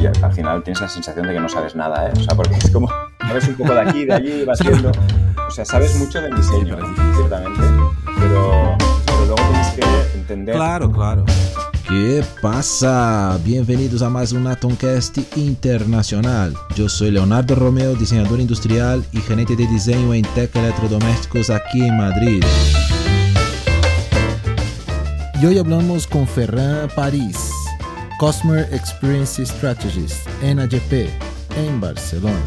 y al final tienes la sensación de que no sabes nada, ¿eh? O sea, porque es como, sabes un poco de aquí, de allí, vas viendo. O sea, sabes mucho del diseño, ciertamente, pero, pero luego tienes que entender. Claro, claro. ¿Qué pasa? Bienvenidos a más un Atomcast internacional. Yo soy Leonardo Romeo, diseñador industrial y gerente de diseño en Tech Electrodomésticos aquí en Madrid. Y hoy hablamos con Ferran París, Customer Experience Strategist en AGP en Barcelona.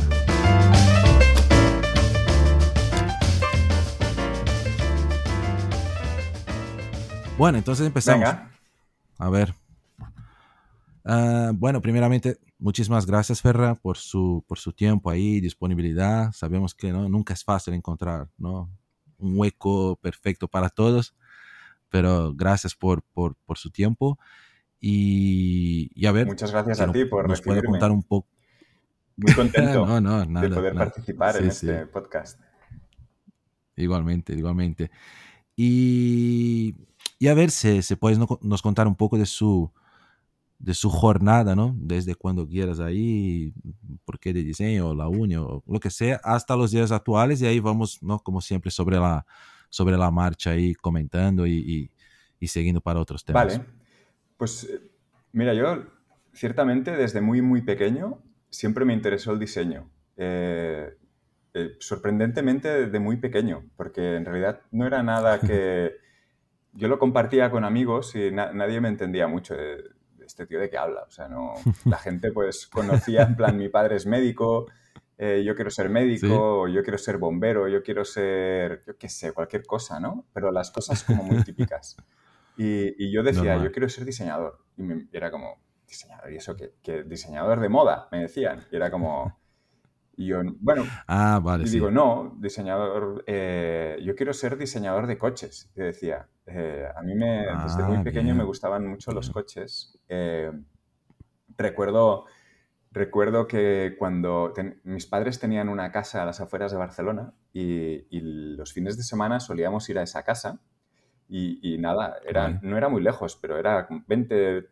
Bueno, entonces empezamos. A ver. Uh, bueno, primeramente, muchísimas gracias, Ferra, por su, por su tiempo ahí, disponibilidad. Sabemos que ¿no? nunca es fácil encontrar ¿no? un hueco perfecto para todos, pero gracias por, por, por su tiempo. Y, y, a ver. Muchas gracias a ti por nos puede contar un poco. Muy contento no, no, nada, de poder nada. participar sí, en este sí. podcast. Igualmente, igualmente. Y y a ver si, si puedes nos contar un poco de su, de su jornada, ¿no? Desde cuando quieras ahí, por qué de diseño, la uni o lo que sea, hasta los días actuales y ahí vamos, ¿no? Como siempre, sobre la, sobre la marcha ahí comentando y, y, y siguiendo para otros temas. Vale, pues mira, yo ciertamente desde muy, muy pequeño siempre me interesó el diseño. Eh, eh, sorprendentemente de muy pequeño, porque en realidad no era nada que yo lo compartía con amigos y na nadie me entendía mucho de, de, este tío de qué habla. O sea, no, la gente pues conocía en plan, mi padre es médico, eh, yo quiero ser médico, ¿Sí? yo quiero ser bombero, yo quiero ser, yo qué sé, cualquier cosa, ¿no? Pero las cosas como muy típicas. Y, y yo decía, Normal. yo quiero ser diseñador. Y me, era como, diseñador, ¿y eso qué? ¿Qué? Diseñador de moda, me decían. Y era como... Y yo, bueno, ah, vale, y sí. digo, no, diseñador, eh, yo quiero ser diseñador de coches. Y decía, eh, a mí me, ah, desde muy pequeño bien. me gustaban mucho los coches. Eh, recuerdo, recuerdo que cuando ten, mis padres tenían una casa a las afueras de Barcelona y, y, los fines de semana solíamos ir a esa casa y, y nada, era, no era muy lejos, pero era 20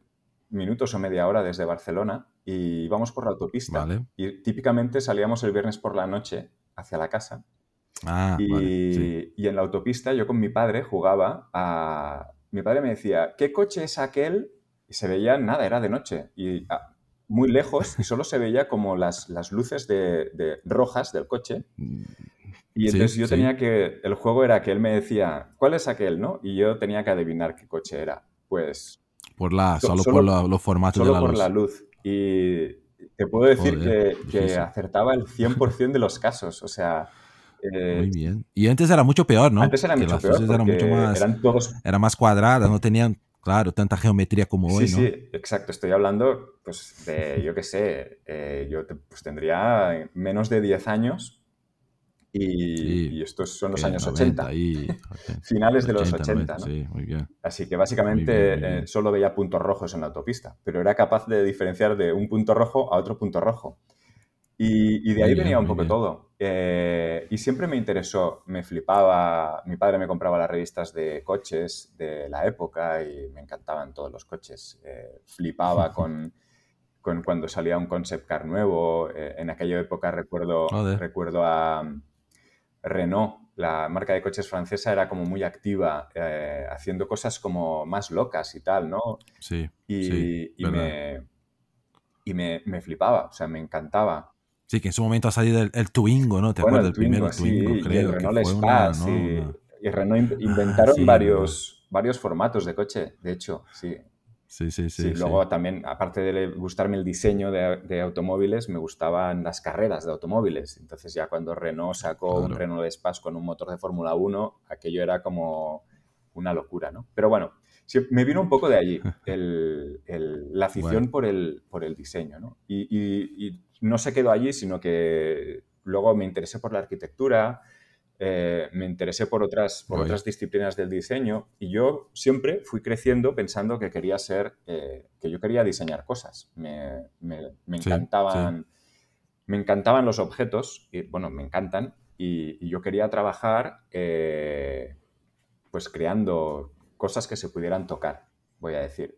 minutos o media hora desde Barcelona y íbamos por la autopista. Vale. Y típicamente salíamos el viernes por la noche hacia la casa. Ah, y, vale, sí. y, en la autopista yo con mi padre jugaba a... Mi padre me decía, ¿qué coche es aquel? Y se veía nada, era de noche. Y ah, muy lejos y solo se veía como las, las luces de, de rojas del coche. Y entonces sí, yo sí. tenía que... El juego era que él me decía, ¿cuál es aquel? ¿no? Y yo tenía que adivinar qué coche era. Pues... Por la, solo, solo por la, los formatos solo de la por luz. la luz. Y te puedo decir Joder, que, que, acertaba el 100% de los casos. O sea. Eh, Muy bien. Y antes era mucho peor, ¿no? Antes era que mucho las peor. eran mucho más. Eran todos. Era más cuadradas, no tenían, claro, tanta geometría como sí, hoy, Sí, ¿no? sí, exacto. Estoy hablando, pues, de, yo qué sé, eh, yo te, pues, tendría menos de 10 años y, sí, y, estos son los años 80, 90 y, finales de los 80. 90, ¿no? sí, muy bien. Así que básicamente muy bien, muy bien. Eh, solo veía puntos rojos en la autopista, pero era capaz de diferenciar de un punto rojo a otro punto rojo. Y, y de ahí venía un poco todo. Eh, y siempre me interesó, me flipaba. Mi padre me compraba las revistas de coches de la época y me encantaban todos los coches. Eh, flipaba con, con, cuando salía un concept car nuevo. Eh, en aquella época recuerdo, recuerdo a Renault, la marca de coches francesa, era como muy activa, eh, haciendo cosas como más locas y tal, ¿no? Sí. Y, sí, y, me, y me, me, flipaba, o sea, me encantaba. Sí, que en su momento ha salido el, el Twingo, ¿no? ¿Te bueno, acuerdas? El Twingo, el primer Twingo, sí, creo. Y el Renault y, Renault inventaron ah, sí, varios, varios formatos de coche, de hecho, sí. Sí, sí, sí. sí luego también, aparte de gustarme el diseño de, de, automóviles, me gustaban las carreras de automóviles. Entonces ya cuando Renault sacó claro. un Renault Espace con un motor de Fórmula 1, aquello era como una locura, ¿no? Pero bueno, sí, me vino un poco de allí el, el, la afición bueno. por, el, por el diseño, ¿no? Y, y, y, no se quedó allí, sino que luego me interesé por la arquitectura, eh, me interesé por, otras, por otras disciplinas del diseño y yo siempre fui creciendo pensando que quería ser, eh, que yo quería diseñar cosas. Me, me, me encantaban, sí, sí. me encantaban los objetos, y bueno, me encantan, y, y yo quería trabajar eh, pues creando cosas que se pudieran tocar, voy a decir.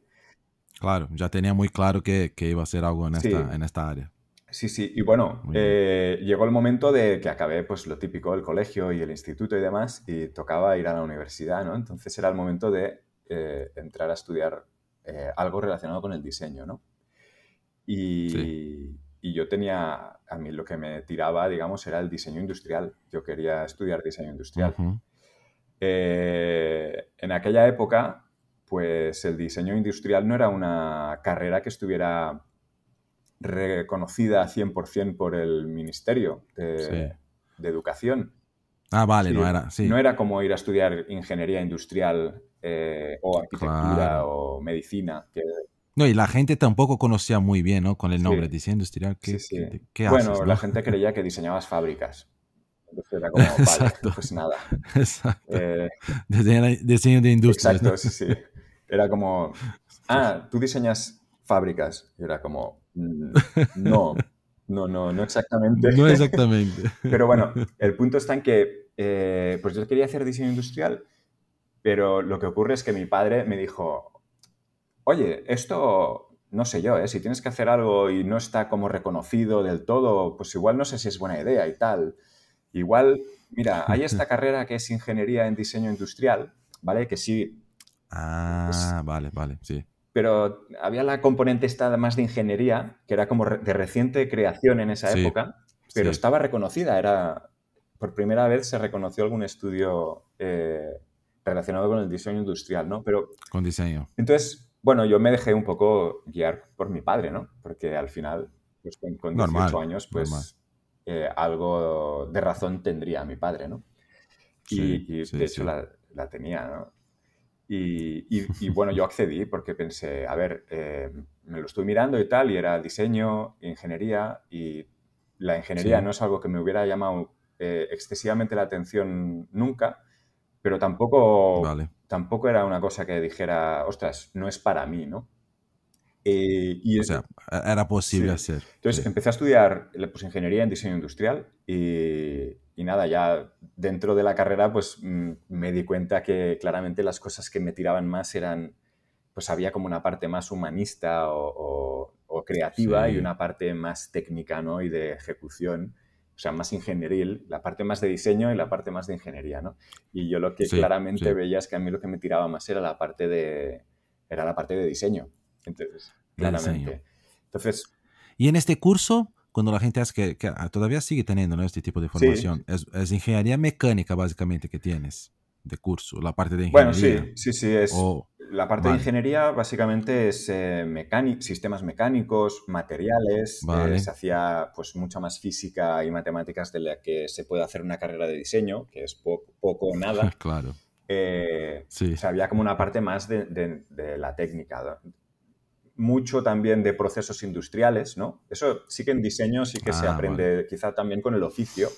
Claro, ya tenía muy claro que, que iba a ser algo en esta, en esta área. Sí, sí, y bueno, eh, llegó el momento de que acabé pues lo típico, el colegio y el instituto y demás, y tocaba ir a la universidad, ¿no? Entonces era el momento de eh, entrar a estudiar eh, algo relacionado con el diseño, ¿no? Y, y, yo tenía, a mí lo que me tiraba, digamos, era el diseño industrial. Yo quería estudiar diseño industrial. en aquella época, pues el diseño industrial no era una carrera que estuviera reconocida 100% por el Ministerio de, Educación. Ah, vale, no era. No era como ir a estudiar ingeniería industrial eh, o arquitectura o medicina. No, y la gente tampoco conocía muy bien, ¿no? Con el nombre diseño industrial. ¿Qué, bueno, la gente creía que diseñabas fábricas. Entonces era como, vale, pues nada. Exacto. Eh, diseño, de industria. Exacto, sí, sí. Era como, ah, tú diseñas fábricas. Y era como, no, no, no, no exactamente. No exactamente. Pero bueno, el punto está en que, eh, pues yo quería hacer diseño industrial, pero lo que ocurre es que mi padre me dijo, oye, esto, no sé yo, ¿eh? si tienes que hacer algo y no está como reconocido del todo, pues igual no sé si es buena idea y tal. Igual, mira, hay esta carrera que es ingeniería en diseño industrial, ¿vale? Que sí Ah, vale, vale, sí. Pero había la componente esta más de ingeniería, que era como de reciente creación en esa época, pero estaba reconocida, era... Por primera vez se reconoció algún estudio eh, relacionado con el diseño industrial, ¿no? Pero... Con diseño. Entonces, bueno, yo me dejé un poco guiar por mi padre, ¿no? Porque al final, pues con, 18 años, pues eh, algo de razón tendría mi padre, ¿no? Y, de hecho la, la, tenía, ¿no? Y, bueno, yo accedí porque pensé, a ver, eh, me lo estoy mirando y tal, y era diseño, ingeniería, y la ingeniería no es algo que me hubiera llamado eh, excesivamente la atención nunca, pero tampoco, tampoco era una cosa que dijera, ostras, no es para mí, ¿no? Eh, y o sea, era posible hacer. Entonces empecé a estudiar pues, ingeniería en diseño industrial y, y nada, ya dentro de la carrera pues mm, me di cuenta que claramente las cosas que me tiraban más eran, pues había como una parte más humanista o, creativa y una parte más técnica, ¿no? Y de ejecución, o sea, más ingenieril, la parte más de diseño y la parte más de ingeniería, ¿no? Y yo lo que claramente veía es que a mí lo que me tiraba más era la parte de, era la parte de diseño. Entonces, claramente. Entonces... Y en este curso cuando la gente hace que, ah, todavía sigue teniendo este tipo de formación, es, ingeniería mecánica básicamente que tienes de curso, la parte de ingeniería. Bueno, sí, sí, sí, es, la parte de ingeniería básicamente es eh, sistemas mecánicos, materiales, eh, se hacía pues mucha más física y matemáticas de la que se puede hacer una carrera de diseño, que es poco, o nada. claro. Eh, sí. O sea, había como una parte más de, de la técnica, mucho también de procesos industriales, ¿no? Eso sí que en diseño sí que se ah, aprende, quizá también con el oficio,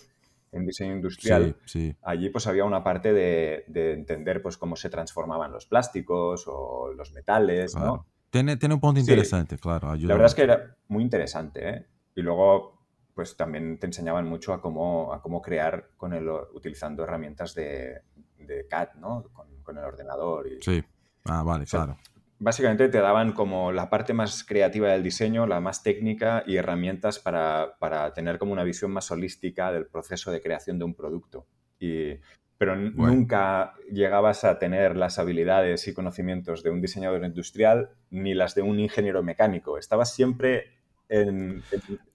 en diseño industrial. Allí pues había una parte de, entender pues cómo se transformaban los plásticos o los metales, ¿no? Tiene, tiene un punto interesante, claro. La verdad es que era muy interesante, ¿eh? Y luego pues también te enseñaban mucho a cómo, a cómo crear con el, utilizando herramientas de, de CAD, ¿no? Con, el ordenador. Y, sí. Ah, vale, claro básicamente te daban como la parte más creativa del diseño, la más técnica y herramientas para, tener como una visión más holística del proceso de creación de un producto. Y, pero nunca llegabas a tener las habilidades y conocimientos de un diseñador industrial ni las de un ingeniero mecánico. Estabas siempre en,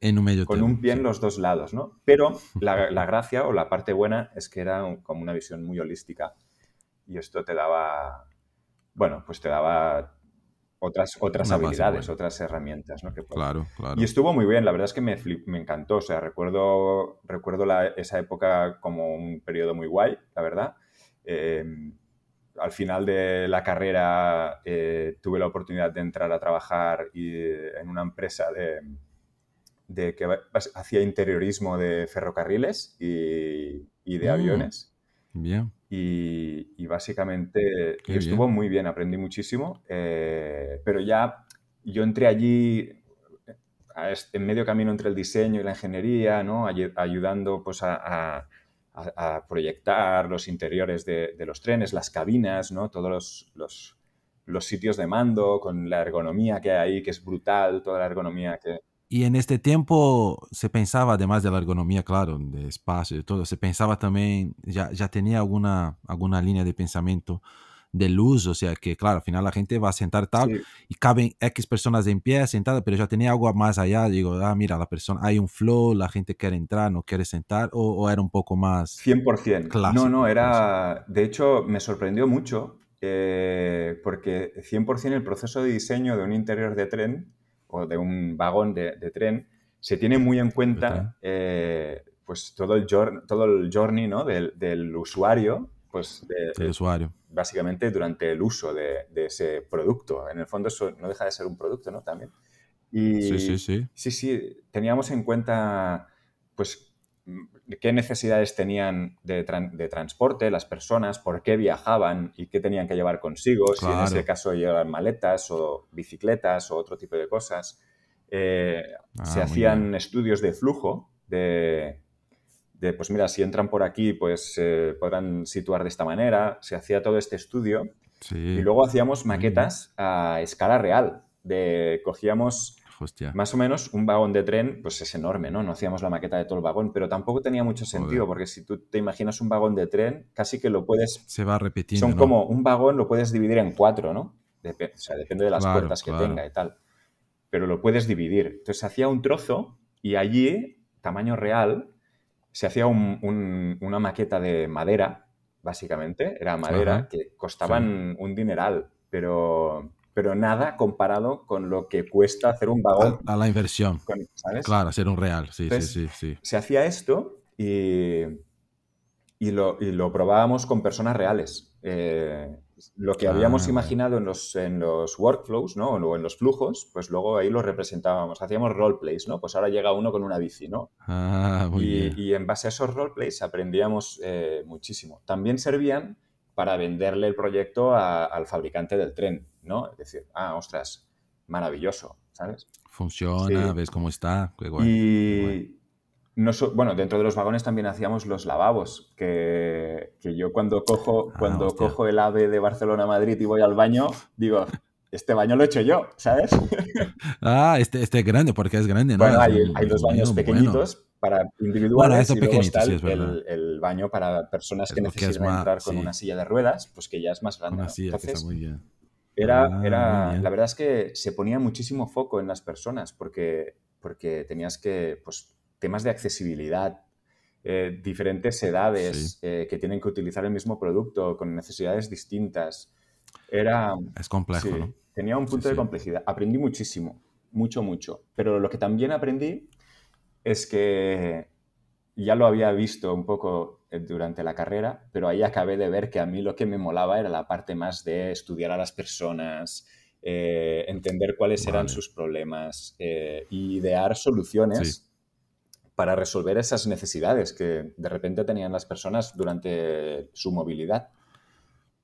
un medio con un pie en los dos lados, ¿no? Pero la, la, gracia o la parte buena es que era como una visión muy holística y esto te daba bueno, pues te daba otras, otras habilidades, otras herramientas. ¿no? claro, claro. Y estuvo muy bien, la verdad es que me, me encantó. O sea, recuerdo, recuerdo esa época como un periodo muy guay, la verdad. Eh, al final de la carrera eh, tuve la oportunidad de entrar a trabajar en una empresa de, de que hacía interiorismo de ferrocarriles y, de mm. aviones. Bien. Y, básicamente estuvo muy bien, aprendí muchísimo, eh, pero ya yo entré allí en medio camino entre el diseño y la ingeniería, ¿no? ayudando pues, a, proyectar los interiores de, los trenes, las cabinas, ¿no? todos los, los sitios de mando, con la ergonomía que hay ahí, que es brutal, toda la ergonomía que... Y en este tiempo se pensaba, además de la ergonomía, claro, de espacio y todo, se pensaba también, ya, ya tenía alguna, alguna línea de pensamiento de luz, o sea que, claro, al final la gente va a sentar tal y caben X personas en pie sentadas, pero ya tenía algo más allá, digo, ah, mira, la persona, hay un flow, la gente quiere entrar, no quiere sentar, o, era un poco más... 100%. Clásico, no, no, era, de hecho, me sorprendió mucho eh, porque 100% el proceso de diseño de un interior de tren o de un vagón de, tren se tiene muy en cuenta eh, pues todo el, todo el journey ¿no? del, usuario. Pues del usuario. Básicamente durante el uso de, ese producto. En el fondo eso no deja de ser un producto, ¿no? También. Y, sí, sí, sí. Sí, sí. Teníamos en cuenta pues qué necesidades tenían de, transporte las personas, por qué viajaban y qué tenían que llevar consigo, si en ese caso llevaban maletas o bicicletas o otro tipo de cosas. Eh, ah, se hacían estudios de flujo, de, pues mira, si entran por aquí, pues se podrán situar de esta manera. Se hacía todo este estudio. Y luego hacíamos maquetas a escala real. De, cogíamos más o menos un vagón de tren, pues es enorme, ¿no? No hacíamos la maqueta de todo el vagón, pero tampoco tenía mucho sentido, porque si tú te imaginas un vagón de tren, casi que lo puedes... Se va repitiendo. Son como un vagón lo puedes dividir en cuatro, ¿no? o sea, depende de las puertas que tenga y tal. Pero lo puedes dividir. Entonces se hacía un trozo y allí, tamaño real, se hacía una maqueta de madera, básicamente. Era madera, que costaban un dineral, pero pero nada comparado con lo que cuesta hacer un vagón. A, la inversión. ¿sabes? Claro, hacer un real, sí, sí, sí, sí. Se hacía esto y, y, lo, y, lo, probábamos con personas reales. Eh, lo que habíamos ah, imaginado en los, en los workflows, ¿no? O en los flujos, pues luego ahí lo representábamos. Hacíamos roleplays, ¿no? Pues ahora llega uno con una bici, ¿no? Ah, muy y, bien. y en base a esos roleplays aprendíamos eh, muchísimo. También servían para venderle el proyecto al fabricante del tren, ¿no? Es decir, ah, ostras, maravilloso, ¿sabes? Funciona, ves cómo está. Qué y bueno, dentro de los vagones también hacíamos los lavabos, que, yo cuando cojo, ah, cuando cojo el AVE de Barcelona a Madrid y voy al baño, digo, este baño lo he hecho yo, ¿sabes? ah, este, este es grande, porque es grande, ¿no? Bueno, hay, hay dos baños pequeñitos, para individuales y luego está el, baño para personas que necesitan entrar con una silla de ruedas, pues que ya es más grande. Entonces, muy bien. Era, ah, era la verdad es que se ponía muchísimo foco en las personas porque, porque tenías que, pues, temas de accesibilidad, eh, diferentes edades eh, que tienen que utilizar el mismo producto con necesidades distintas. Era... Es complejo, ¿no? Tenía un punto de complejidad. Aprendí muchísimo, mucho, mucho. Pero lo que también aprendí es que ya lo había visto un poco durante la carrera, pero ahí acabé de ver que a mí lo que me molaba era la parte más de estudiar a las personas, eh, entender cuáles eran sus problemas e idear soluciones para resolver esas necesidades que de repente tenían las personas durante su movilidad.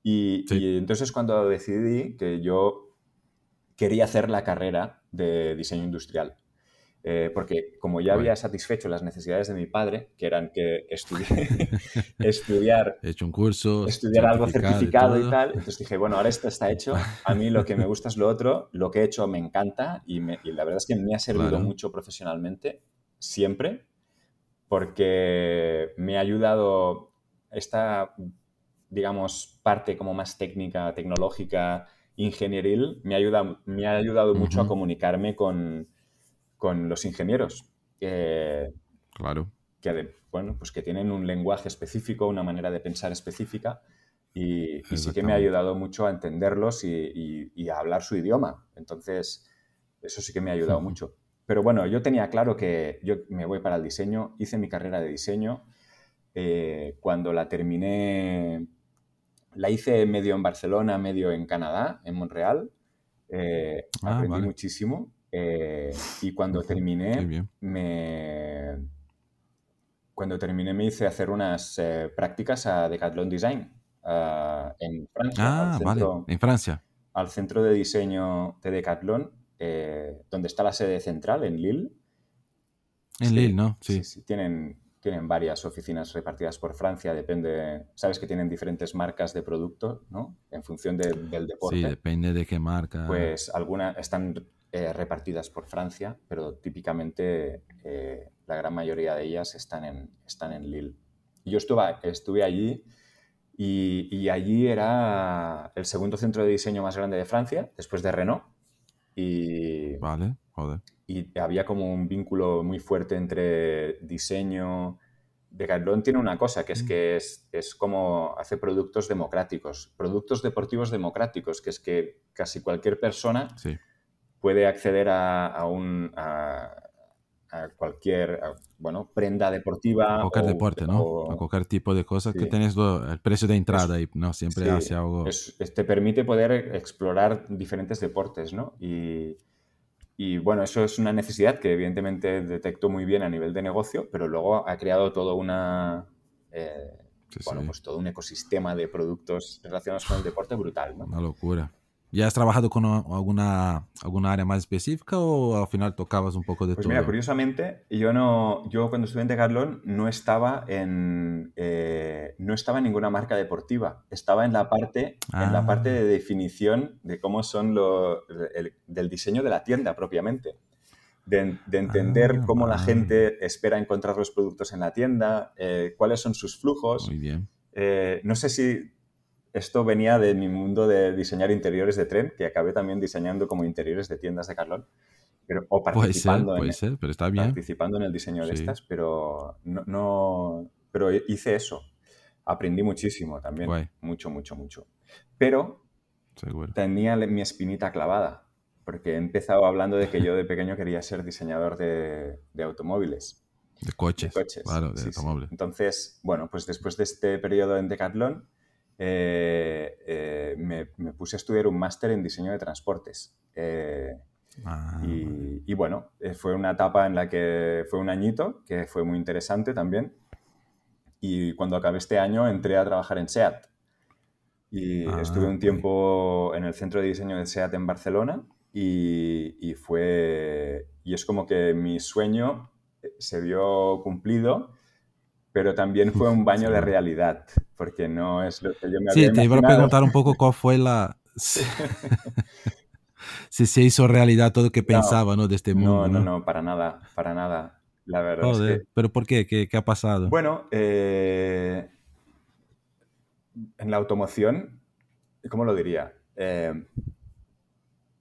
Y, y entonces cuando decidí que yo quería hacer la carrera de diseño industrial. Eh, porque como ya había satisfecho las necesidades de mi padre, que eran que estudiar, He hecho un curso, estudiar algo certificado y, tal, entonces dije, bueno, ahora esto está hecho, a mí lo que me gusta es lo otro, lo que he hecho me encanta y, la verdad es que me ha servido mucho profesionalmente, siempre, porque me ha ayudado esta, digamos, parte como más técnica, tecnológica, ingenieril, me ha, me ha ayudado mucho a comunicarme con con los ingenieros. claro. Que, bueno, pues que tienen un lenguaje específico, una manera de pensar específica y, sí que me ha ayudado mucho a entenderlos y, a hablar su idioma. Entonces, eso sí que me ha ayudado mucho. Pero bueno, yo tenía claro que yo me voy para el diseño, hice mi carrera de diseño. Eh, cuando la terminé, la hice medio en Barcelona, medio en Canadá, en Montreal. Eh, ah, aprendí muchísimo eh, y cuando terminé, me, cuando terminé me hice hacer unas eh, prácticas a Decathlon Design ah, en Francia. Ah, vale, en Francia. Al centro de diseño de Decathlon, eh, donde está la sede central, en Lille. En Lille, ¿no? Sí. sí. Tienen, tienen varias oficinas repartidas por Francia, depende, sabes que tienen diferentes marcas de producto, ¿no? En función del deporte. Sí, depende de qué marca. Pues algunas están eh, repartidas por Francia, pero típicamente eh, la gran mayoría de ellas están en, están en Lille. Yo estuve, estuve allí y, allí era el segundo centro de diseño más grande de Francia, después de Renault. Y, vale, joder. Y había como un vínculo muy fuerte entre diseño. Decathlon tiene una cosa, que es mm. que es, es como hace productos democráticos, productos deportivos democráticos, que es que casi cualquier persona sí puede acceder a, un, a, cualquier bueno, prenda deportiva. A cualquier deporte, ¿no? a cualquier tipo de cosas que tienes el precio de entrada y no siempre hace algo. te permite poder explorar diferentes deportes, ¿no? Y, y, bueno, eso es una necesidad que evidentemente detecto muy bien a nivel de negocio, pero luego ha creado todo una. Eh, bueno, pues todo un ecosistema de productos relacionados con el deporte brutal, ¿no? Una locura. ¿Ya has trabajado con alguna, alguna área más específica o al final tocabas un poco de pues todo? Mira, curiosamente, yo no, yo cuando estuve en Decathlon no estaba en, eh, no estaba en ninguna marca deportiva. Estaba en la parte, en la parte de ah. definición de cómo son lo, del diseño de la tienda propiamente. De, entender ah, cómo la gente espera encontrar los productos en la tienda, eh, cuáles son sus flujos. Muy bien. Eh, no sé si esto venía de mi mundo de diseñar interiores de tren, que acabé también diseñando como interiores de tiendas de Carlón. Pero, o participando, puede ser, en, pero está bien. participando en el diseño de estas, pero no, pero hice eso. Aprendí muchísimo también, mucho, mucho, mucho. Pero tenía mi espinita clavada, porque he empezado hablando de que yo de pequeño quería ser diseñador de, automóviles. De coches, claro, de automóviles. Entonces, bueno, pues después de este periodo en Decathlon, eh, eh, me, puse a estudiar un máster en diseño de transportes. Eh, ah, y, bueno, fue una etapa en la que fue un añito, que fue muy interesante también. Y cuando acabé este año entré a trabajar en SEAT. Y ah, estuve un tiempo en el centro de diseño de SEAT en Barcelona y, y, fue... Y es como que mi sueño se vio cumplido pero también fue un baño de realidad, porque no es lo que yo me había Sí, te iba a preguntar un poco cuál fue la... si se hizo realidad todo lo que pensaba, ¿no? De este mundo. No, no, no, para nada, para nada. La verdad es que... ¿Pero por qué? ¿Qué, qué ha pasado? Bueno, eh, en la automoción, ¿cómo lo diría? Eh,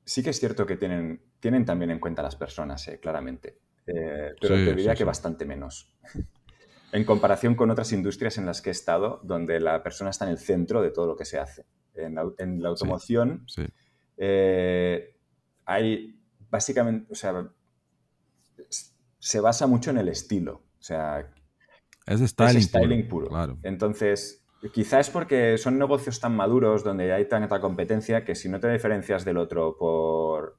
sí que es cierto que tienen, tienen también en cuenta las personas, eh, claramente. pero te diría que bastante menos en comparación con otras industrias en las que he estado, donde la persona está en el centro de todo lo que se hace. En la, automoción eh, hay básicamente, o sea, se basa mucho en el estilo. O sea, es styling, styling puro. Entonces, quizá es porque son negocios tan maduros donde hay tanta competencia que si no te diferencias del otro por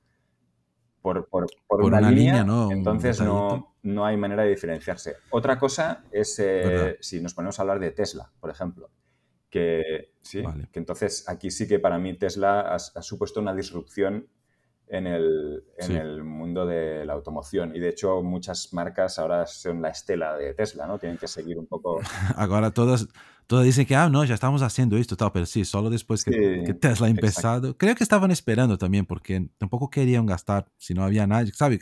por, una, línea, ¿no? entonces no, no, hay manera de diferenciarse. Otra cosa es eh, si nos ponemos a hablar de Tesla, por ejemplo, que, ¿sí? que entonces aquí sí que para mí Tesla ha, supuesto una disrupción en el, en el, mundo de la automoción. Y de hecho, muchas marcas ahora son la estela de Tesla, ¿no? Tienen que seguir un poco. Ahora todas, todos dicen que, ah, no, ya estamos haciendo esto, tal, pero sí, solo después que, Tesla ha empezado. Creo que estaban esperando también, porque tampoco querían gastar si no había nadie, ¿sabes?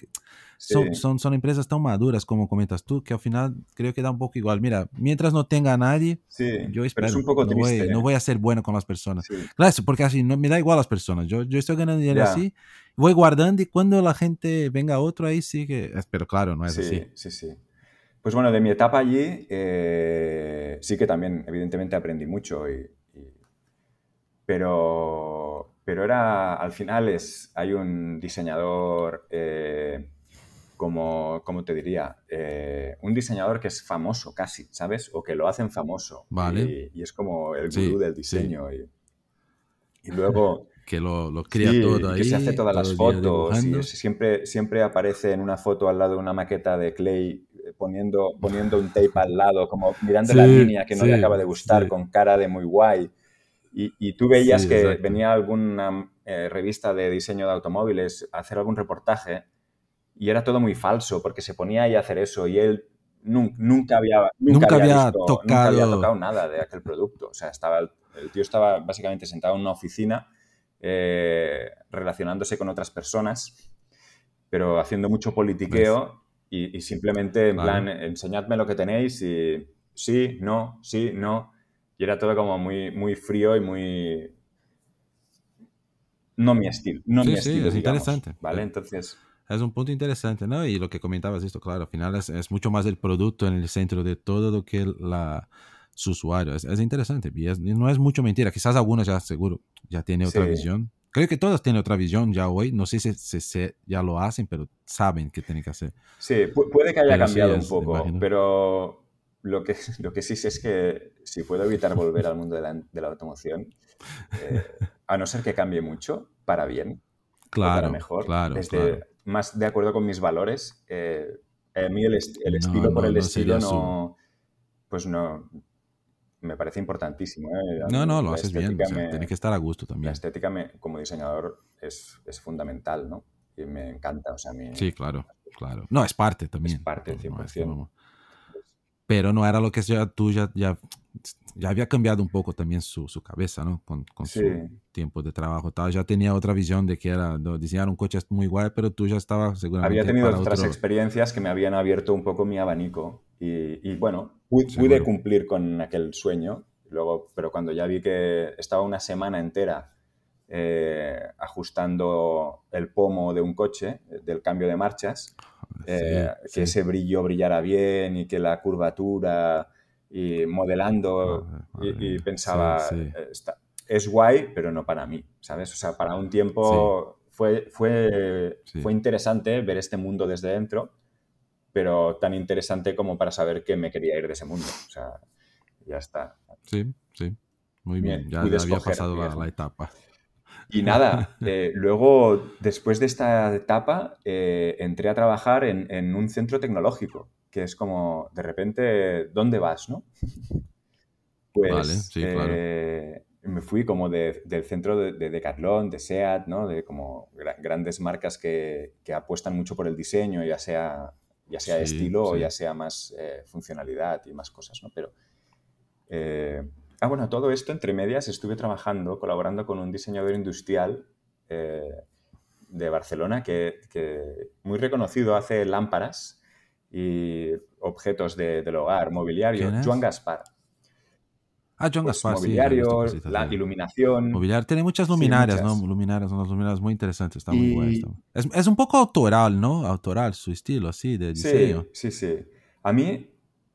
Son, son, son, empresas tan maduras como comentas tú, que al final creo que da un poco igual. Mira, mientras no tenga nadie, yo espero. un poco no, voy, ¿eh? no, voy, a ser bueno con las personas. Claro, porque así no me da igual las personas. Yo, yo estoy ganando dinero así, voy guardando y cuando la gente venga otro ahí sí que. Pero claro, no es así. Sí, sí. Pues bueno, de mi etapa allí eh, sí que también, evidentemente, aprendí mucho. pero, pero era, al final, es, hay un diseñador, eh, como, te diría? Eh, un diseñador que es famoso casi, ¿sabes? O que lo hacen famoso. Vale. Y, es como el gurú del diseño. Y, luego... que lo, lo cría todo ahí. Que se hace todas las fotos. Y siempre, siempre aparece en una foto al lado de una maqueta de Clay poniendo, poniendo un tape al lado, como mirando la línea que no le acaba de gustar, con cara de muy guay. Y, y tú veías que venía alguna eh, revista de diseño de automóviles a hacer algún reportaje y era todo muy falso porque se ponía ahí a hacer eso y él nunca había, nunca, había, tocado... nada de aquel producto. O sea, estaba, el tío estaba básicamente sentado en una oficina eh, relacionándose con otras personas, pero haciendo mucho politiqueo y, simplemente en plan, enseñadme lo que tenéis y sí, no, sí, no. Y era todo como muy, muy frío y muy... No mi estilo, no mi estilo, es interesante. ¿Vale? Entonces es un punto interesante, ¿no? Y lo que comentabas esto, claro, al final es, mucho más el producto en el centro de todo lo que la, su usuario. Es, interesante y, no es mucho mentira. Quizás algunos ya seguro ya tienen otra visión. Creo que todos tienen otra visión ya hoy. No sé si, si, ya lo hacen, pero saben qué tienen que hacer. Sí, puede que haya cambiado un poco, pero lo que, lo que sí sé es que si puedo evitar volver al mundo de la, de la automoción, eh, a no ser que cambie mucho, para bien, claro, para mejor, claro, claro más de acuerdo con mis valores. Eh, a mí el, estilo por el estilo no, pues no, me parece importantísimo. ¿eh? No, no, lo haces bien. tiene que estar a gusto también. La estética como diseñador es, es, fundamental, ¿no? Y me encanta. O sea, sí, claro, claro. No, es parte también. Es parte, 100%. pero no era lo que ya, tú ya, ya ya había cambiado un poco también su, su cabeza, ¿no? Con, con su tiempo de trabajo. Tal. Ya tenía otra visión de que era diseñar un coche muy guay, pero tú ya estabas seguramente. Había tenido otras experiencias que me habían abierto un poco mi abanico. Y, y bueno, pude, cumplir con aquel sueño. Luego, pero cuando ya vi que estaba una semana entera eh, ajustando el pomo de un coche, del cambio de marchas, eh, que ese brillo brillara bien y que la curvatura y modelando y, pensaba, eh, es guay, pero no para mí, ¿sabes? O sea, para un tiempo fue, fue, fue interesante ver este mundo desde dentro, pero tan interesante como para saber que me quería ir de ese mundo. O sea, ya está. Sí, sí. Muy bien, ya, había pasado la, etapa. Y nada, eh, luego, después de esta etapa, eh, entré a trabajar en, en, un centro tecnológico que es como, de repente, ¿dónde vas, no? Pues eh, me fui como del centro de, de, Decathlon, de SEAT, ¿no? De como grandes marcas que, apuestan mucho por el diseño, ya sea, ya sea estilo o ya sea más eh, funcionalidad y más cosas, ¿no? Pero... Eh, ah, bueno, todo esto entre medias estuve trabajando, colaborando con un diseñador industrial de Barcelona que, que, muy reconocido hace lámparas y objetos de, del hogar, mobiliario, Joan Gaspar. Ah, Joan pues Gaspar, mobiliario, la iluminación. Mobiliario, tiene muchas luminarias, ¿no? Luminarias, unas luminarias muy interesantes, está muy bueno. Es, es, un poco autoral, ¿no? Autoral, su estilo, así, de diseño. Sí, sí, sí. A mí,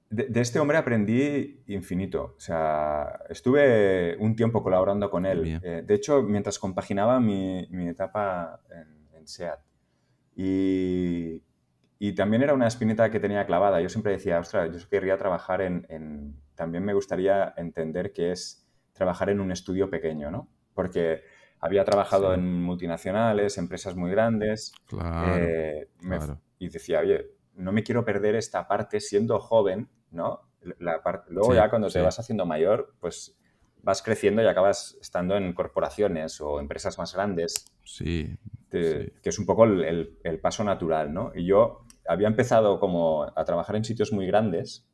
de, este hombre aprendí infinito. O sea, estuve un tiempo colaborando con él. Eh, de hecho, mientras compaginaba mi, mi etapa en, en SEAT. Y, y también era una espinita que tenía clavada. Yo siempre decía, ostras, yo querría trabajar en, También me gustaría entender qué es trabajar en un estudio pequeño, ¿no? Porque había trabajado en multinacionales, empresas muy grandes. Eh, claro, Y decía, oye, no me quiero perder esta parte siendo joven, ¿no? La luego ya cuando te vas haciendo mayor, pues vas creciendo y acabas estando en corporaciones o empresas más grandes. Sí. Que es un poco el, el, paso natural, ¿no? Y yo había empezado como a trabajar en sitios muy grandes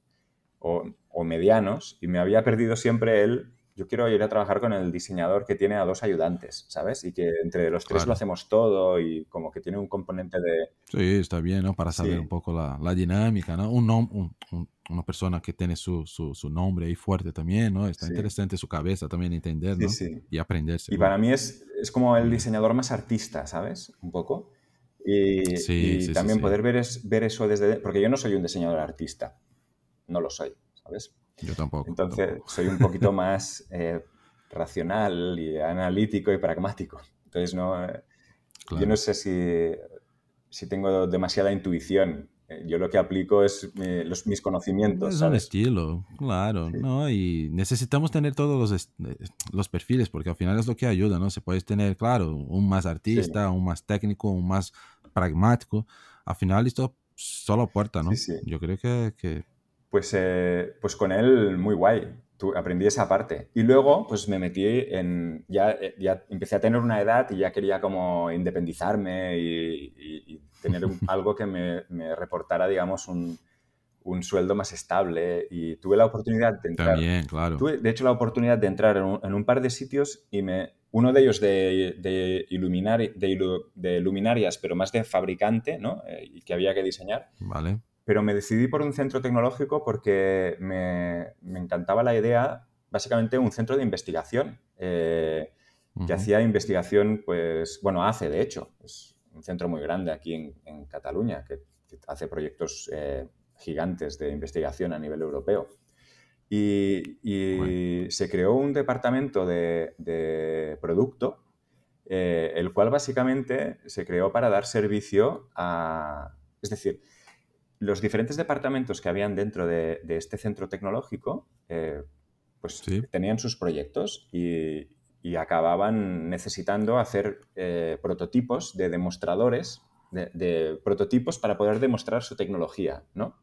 o, medianos y me había perdido siempre el, yo quiero ir a trabajar con el diseñador que tiene a dos ayudantes, ¿sabes? Y que entre los tres lo hacemos todo y como que tiene un componente de... Sí, está bien, ¿no? Para saber un poco la, dinámica, ¿no? Un, una persona que tiene su, su, nombre ahí fuerte también, ¿no? Está interesante su cabeza también entender, ¿no? Y aprenderse. Y para mí es, es como el diseñador más artista, ¿sabes? Un poco. Y, también poder ver, es, ver eso desde... Porque yo no soy un diseñador artista, no lo soy, ¿sabes? Yo tampoco. Entonces soy un poquito más eh, racional y analítico y pragmático. Entonces no... Eh, yo no sé si, si tengo demasiada intuición eh, yo lo que aplico es los, mis conocimientos. Es un estilo, claro, ¿no? Y necesitamos tener todos los, los, perfiles porque al final es lo que ayuda, ¿no? Se puede tener, claro, un más artista, un más técnico, un más pragmático. Al final esto solo aporta, ¿no? Yo creo que... que... Pues, eh, pues con él muy guay. Tú, aprendí esa parte. Y luego, pues me metí en. Ya, eh, ya empecé a tener una edad y ya quería como independizarme y, tener algo que me, me, reportara, digamos, un, un sueldo más estable y tuve la oportunidad de entrar. También, claro. Tuve, de hecho, la oportunidad de entrar en un, par de sitios y me, uno de ellos de, de, de, luminarias, pero más de fabricante, ¿no? Eh, y que había que diseñar. Vale. Pero me decidí por un centro tecnológico porque me, me encantaba la idea, básicamente un centro de investigación, eh, que hacía investigación, pues, bueno, hace de hecho, es un centro muy grande aquí en, en Cataluña, que, hace proyectos eh, gigantes de investigación a nivel europeo. Y, se creó un departamento de, producto, eh, el cual básicamente se creó para dar servicio a... Es decir, los diferentes departamentos que habían dentro de, este centro tecnológico, eh, pues tenían sus proyectos y, acababan necesitando hacer eh, prototipos de demostradores, de, prototipos para poder demostrar su tecnología, ¿no?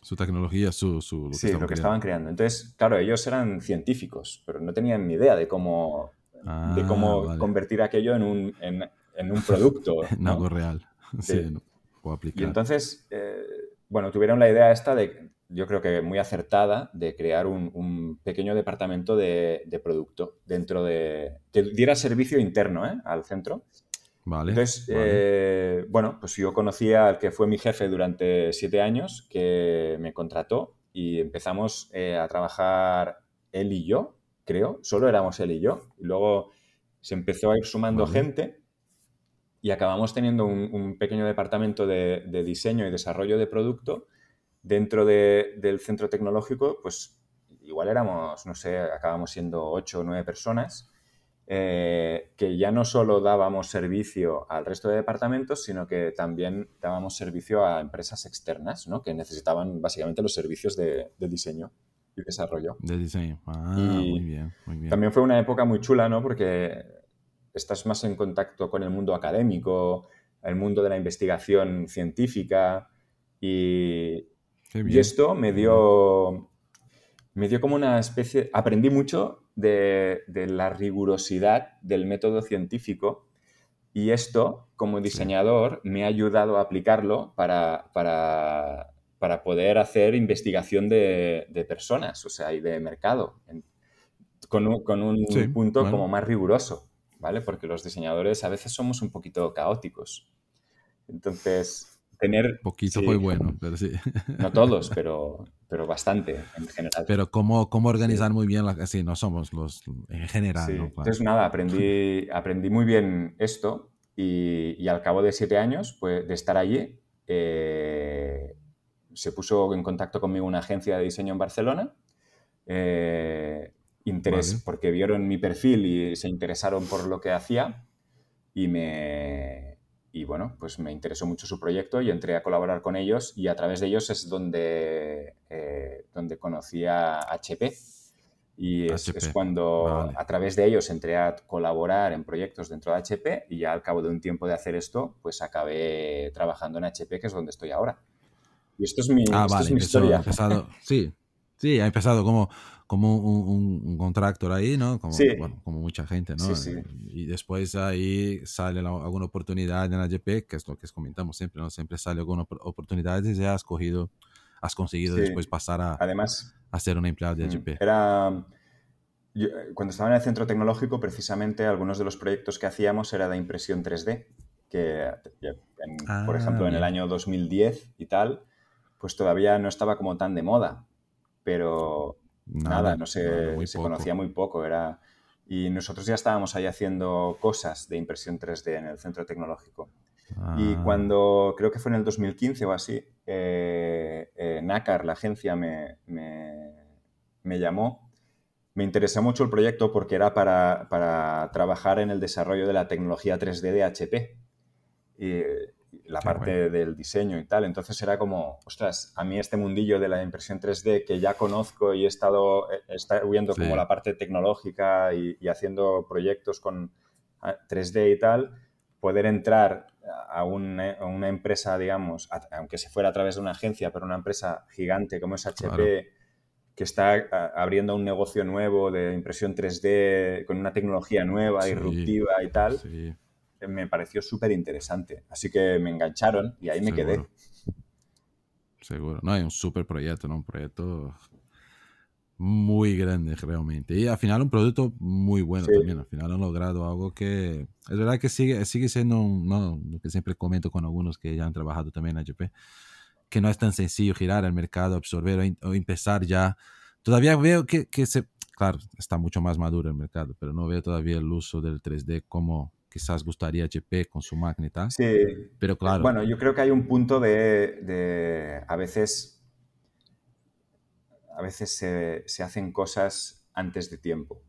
Su tecnología, su... lo sí, lo que estaban creando. Entonces, claro, ellos eran científicos, pero no tenían ni idea de cómo, de cómo ah, convertir aquello en un, en, un producto. en algo real. Sí, o aplicar. Y entonces, eh, bueno, tuvieron la idea esta de, yo creo que muy acertada, de crear un, pequeño departamento de, de, producto dentro de... que diera servicio interno ¿eh? al centro Vale. Entonces, eh, bueno, pues yo conocía al que fue mi jefe durante siete años, que me contrató y empezamos eh, a trabajar él y yo, creo, solo éramos él y yo. Y luego se empezó a ir sumando gente y acabamos teniendo un, pequeño departamento de, diseño y desarrollo de producto dentro del centro tecnológico, pues igual éramos, no sé, acabamos siendo ocho o nueve personas eh, que ya no solo dábamos servicio al resto de departamentos, sino que también dábamos servicio a empresas externas, ¿no? que necesitaban básicamente los servicios de, diseño y desarrollo. De diseño. Ah, muy bien, muy bien. También fue una época muy chula, ¿no? Porque estás más en contacto con el mundo académico, el mundo de la investigación científica y, y esto me dio, me dio como una especie, aprendí mucho de, la rigurosidad del método científico y esto, como diseñador, me ha ayudado a aplicarlo para, para, poder hacer investigación de, personas, o sea, y de mercado, con un, con un punto como más riguroso, ¿vale? Porque los diseñadores a veces somos un poquito caóticos. Entonces, tener... Poquito muy bueno, pero sí. No todos, pero, pero bastante en general. Pero cómo, cómo organizar muy bien, la, sí, no somos los en general. Entonces nada, aprendí, aprendí muy bien esto y, y, al cabo de siete años pues, de estar allí, eh, se puso en contacto conmigo una agencia de diseño en Barcelona. Eh, interés, porque vieron mi perfil y se interesaron por lo que hacía y me, y bueno, pues me interesó mucho su proyecto y entré a colaborar con ellos y a través de ellos es donde, eh, donde conocí a HP. Y es, cuando a través de ellos entré a colaborar en proyectos dentro de HP y ya al cabo de un tiempo de hacer esto, pues acabé trabajando en HP, que es donde estoy ahora. Y esto es mi, ah, esto es mi historia. sí, sí, ha empezado como como un, un, contractor ahí, ¿no? Como, sí. bueno, como mucha gente, ¿no? Sí, sí. Y después ahí sale alguna oportunidad en la GP, que es lo que comentamos siempre, ¿no? Siempre sale alguna oportunidad y ya has cogido, has conseguido después pasar a, Además, a ser un empleado de GP. Era... cuando estaba en el centro tecnológico, precisamente algunos de los proyectos que hacíamos era de impresión 3D, que, por ejemplo, en el ah, año 2010 y tal, pues todavía no estaba como tan de moda, pero Nada, no se, se conocía muy poco. Era, y nosotros ya estábamos ahí haciendo cosas de impresión 3D en el centro tecnológico. Y ah. cuando, creo que fue en el 2015 o así, eh, eh, NACAR, la agencia, me, me, llamó. Me interesó mucho el proyecto porque era para, para, trabajar en el desarrollo de la tecnología 3D de HP. Y, la parte del diseño y tal. Entonces era como, ostras, a mí este mundillo de la impresión 3D que ya conozco y he estado, viendo como la parte tecnológica y, haciendo proyectos con 3D y tal, poder entrar a una, empresa, digamos, aunque se fuera a través de una agencia, pero una empresa gigante como es HP, que está abriendo un negocio nuevo de impresión 3D con una tecnología nueva, disruptiva y tal me pareció súper interesante. Así que me engancharon y ahí me quedé. seguro. No, es un super proyecto, ¿no? Un proyecto muy grande realmente. Y al final un producto muy bueno también. Al final han logrado algo que es verdad que sigue, sigue siendo un, no, lo que siempre comento con algunos que ya han trabajado también en HP, que no es tan sencillo girar el mercado, absorber o, empezar ya. Todavía veo que, que, se, claro, está mucho más maduro el mercado, pero no veo todavía el uso del 3D como quizás gustaría HP con su máquina y tal. Sí, pero claro. Bueno, yo creo que hay un punto de, de a veces a veces se, hacen cosas antes de tiempo.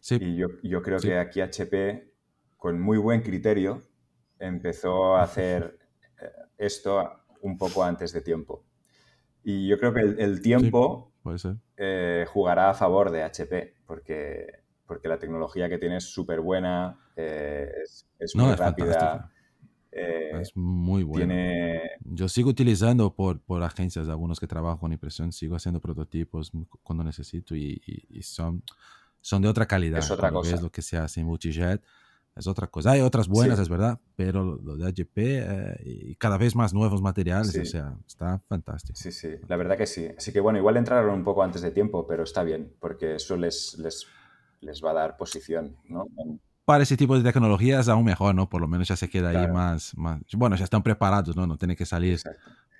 Sí. Y yo, creo que aquí HP, con muy buen criterio, empezó a hacer eh, esto un poco antes de tiempo. Y yo creo que el, tiempo eh, jugará a favor de HP, porque, porque la tecnología que tiene es súper buena, eh, es, muy rápida. Eh, es muy bueno. Yo sigo utilizando por, por agencias, algunos que trabajan con impresión, sigo haciendo prototipos cuando necesito y, son, son de otra calidad. Es otra cosa. Es lo que se hace en Multijet. Es otra cosa. Hay otras buenas, es verdad, pero lo de HP eh, y cada vez más nuevos materiales, o sea, está fantástico. Sí, sí, la verdad que sí. Así que bueno, igual entraron un poco antes de tiempo, pero está bien, porque eso les, les, les va a dar posición, ¿no? para ese tipo de tecnologías aún mejor, ¿no? Por lo menos ya se queda ahí más, más... Bueno, ya están preparados, ¿no? No tiene que salir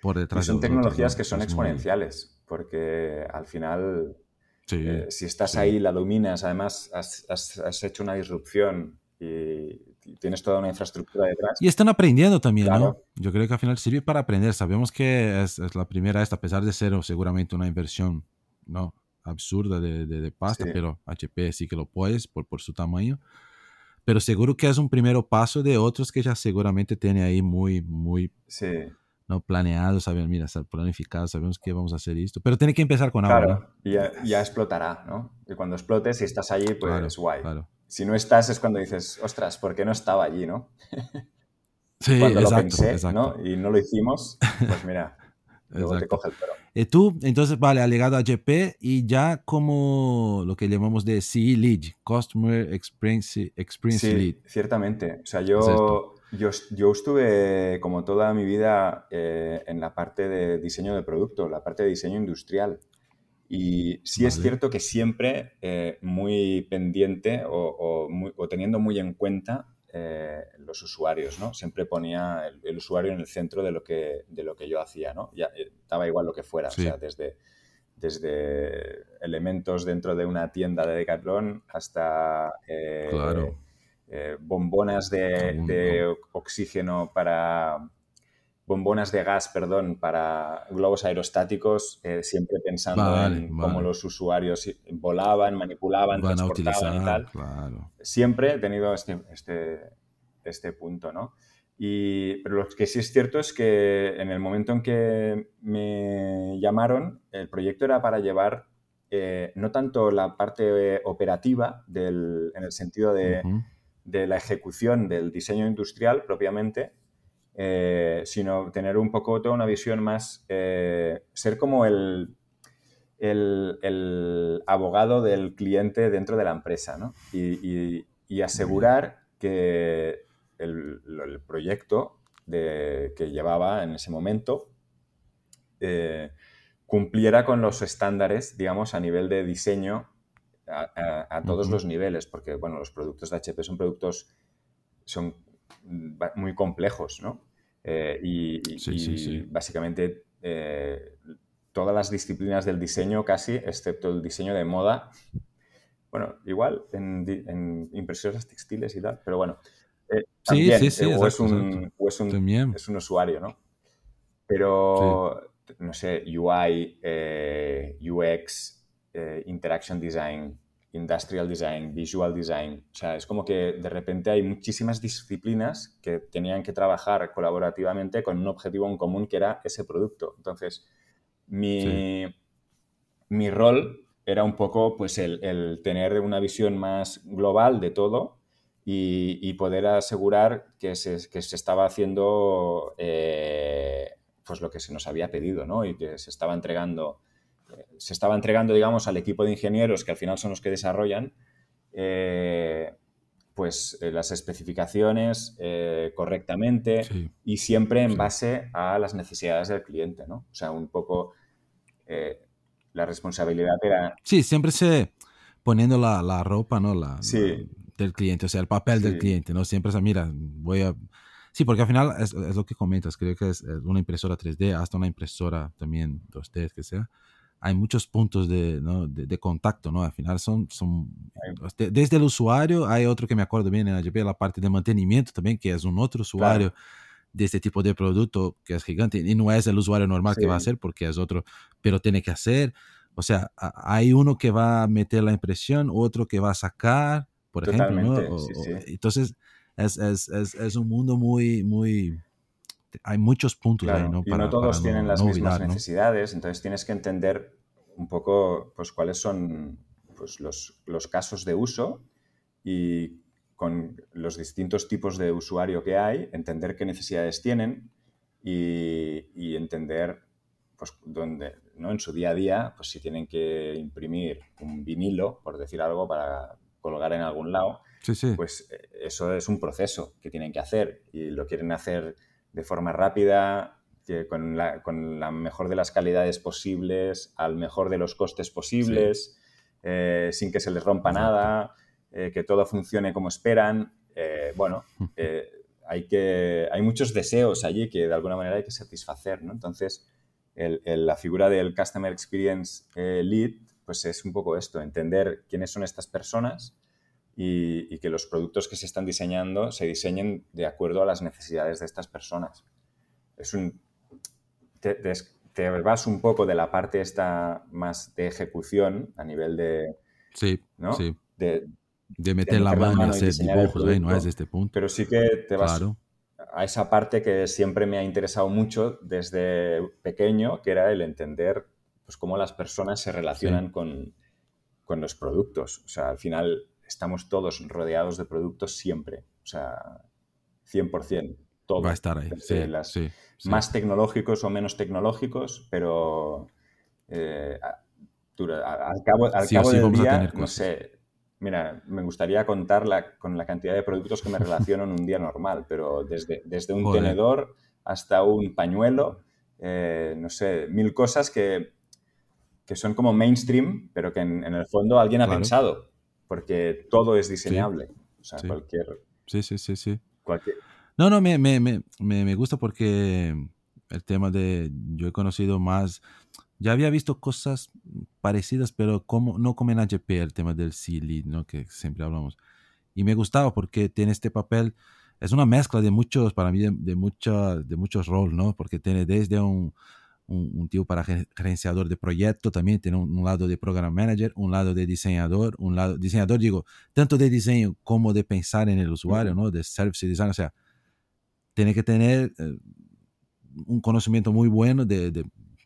por detrás. Y son tecnologías que son exponenciales, porque al final, eh, si estás ahí, la dominas, además has, has, hecho una disrupción y tienes toda una infraestructura detrás. Y están aprendiendo también, ¿no? Yo creo que al final sirve para aprender. Sabemos que es, la primera esta, a pesar de ser seguramente una inversión, ¿no? Absurda de, de, pasta, pero HP sí que lo puedes por, por su tamaño pero seguro que es un primer paso de otros que ya seguramente tiene ahí muy, muy ¿no? planeado, saben, mira, planificado, sabemos que vamos a hacer esto, pero tiene que empezar con algo. Claro, y ya, explotará, ¿no? Y cuando explotes, si estás allí, pues es guay. Si no estás, es cuando dices, ostras, ¿por qué no estaba allí, no? Sí, cuando exacto, lo pensé, ¿no? Y no lo hicimos, pues mira, luego te coge el perro. Y tú, entonces, vale, alegado a GP y ya como lo que llamamos de CE Lead, Customer Experience, Experience sí, Lead. ciertamente. O sea, yo, yo, yo, estuve como toda mi vida eh, en la parte de diseño de producto, la parte de diseño industrial. Y sí es cierto que siempre eh, muy pendiente o, o teniendo muy en cuenta eh, los usuarios, ¿no? Siempre ponía el, usuario en el centro de lo que, de lo que yo hacía, ¿no? Ya, eh, daba igual lo que fuera, o sea, desde, desde elementos dentro de una tienda de Decathlon hasta eh, bombonas de, oxígeno para bombonas de gas, perdón, para globos aerostáticos, eh, siempre pensando en cómo los usuarios volaban, manipulaban, transportaban y tal. Siempre he tenido este, este, este punto, ¿no? Y, pero lo que sí es cierto es que en el momento en que me llamaron, el proyecto era para llevar eh, no tanto la parte operativa del, en el sentido de, de la ejecución del diseño industrial propiamente, eh, sino tener un poco toda una visión más, eh, ser como el, el, abogado del cliente dentro de la empresa, ¿no? y, asegurar que el, proyecto de, que llevaba en ese momento eh, cumpliera con los estándares, digamos, a nivel de diseño a, todos los niveles, porque, bueno, los productos de HP son productos, son muy complejos, ¿no? Eh, y, básicamente eh, todas las disciplinas del diseño casi, excepto el diseño de moda, bueno, igual en, impresiones textiles y tal, pero bueno, eh, también, es un, es, un, usuario, ¿no? Pero, no sé, UI, UX, Interaction Design, Industrial Design, Visual Design. O sea, es como que de repente hay muchísimas disciplinas que tenían que trabajar colaborativamente con un objetivo en común que era ese producto. Entonces, mi, mi rol era un poco pues el, tener una visión más global de todo y, poder asegurar que se, que se estaba haciendo eh, pues lo que se nos había pedido, ¿no? Y que se estaba entregando se estaba entregando, digamos, al equipo de ingenieros, que al final son los que desarrollan, eh, pues eh, las especificaciones eh, correctamente y siempre en base a las necesidades del cliente, ¿no? O sea, un poco eh, la responsabilidad era... Sí, siempre se poniendo la, la ropa, ¿no? La, del cliente, o sea, el papel del cliente, ¿no? Siempre se mira, voy a... Sí, porque al final es, es lo que comentas, creo que es una impresora 3D, hasta una impresora también 2D, que sea hay muchos puntos de, ¿no? de, contacto, ¿no? Al final son, son desde el usuario, hay otro que me acuerdo bien en AGP, la parte de mantenimiento también, que es un otro usuario de este tipo de producto que es gigante y no es el usuario normal que va a hacer porque es otro, pero tiene que hacer. O sea, hay uno que va a meter la impresión, otro que va a sacar, por ejemplo, ¿no? entonces, es, es, es, es un mundo muy, muy, hay muchos puntos ahí, ¿no? y no todos tienen las mismas necesidades, entonces tienes que entender un poco pues, cuáles son pues, los, los, casos de uso y con los distintos tipos de usuario que hay, entender qué necesidades tienen y, y entender pues, dónde, ¿no? en su día a día, pues si tienen que imprimir un vinilo, por decir algo, para colgar en algún lado, pues eh, eso es un proceso que tienen que hacer y lo quieren hacer de forma rápida, con, la, con, la, mejor de las calidades posibles, al mejor de los costes posibles, eh, sin que se les rompa nada, eh, que todo funcione como esperan. Eh, bueno, hay, que, hay muchos deseos allí que de alguna manera hay que satisfacer, ¿no? Entonces, la figura del Customer Experience Lead, pues es un poco esto, entender quiénes son estas personas, y, que los productos que se están diseñando se diseñen de acuerdo a las necesidades de estas personas. Es un, te, vas un poco de la parte esta más de ejecución a nivel de... Sí, sí. De, meter, la, mano y hacer dibujos, ¿eh? no es de este punto. Pero sí que te vas a esa parte que siempre me ha interesado mucho desde pequeño, que era el entender pues, cómo las personas se relacionan con, con los productos. O sea, al final estamos todos rodeados de productos siempre. O sea, 100%. Todo. Va a estar ahí. Sí, Más tecnológicos o menos tecnológicos, pero eh, al cabo, al cabo del día, no sé, mira, me gustaría contar con la cantidad de productos que me relaciono en un día normal, pero desde, desde un tenedor hasta un pañuelo, eh, no sé, mil cosas que, que son como mainstream, pero que en, el fondo alguien ha pensado porque todo es diseñable. O sea, cualquier... Sí, sí, sí, sí. No, no, me, me, me, me, gusta porque el tema de... Yo he conocido más... Ya había visto cosas parecidas, pero como, no como en AGP, el tema del C-Lead, ¿no? Que siempre hablamos. Y me gustaba porque tiene este papel... Es una mezcla de muchos, para mí, de, de, de muchos roles, ¿no? Porque tiene desde un un, tipo para gerenciador de proyecto, también tiene un, lado de program manager, un lado de diseñador, un lado, diseñador digo, tanto de diseño como de pensar en el usuario, ¿no? De service design, o sea, tiene que tener eh, un conocimiento muy bueno de,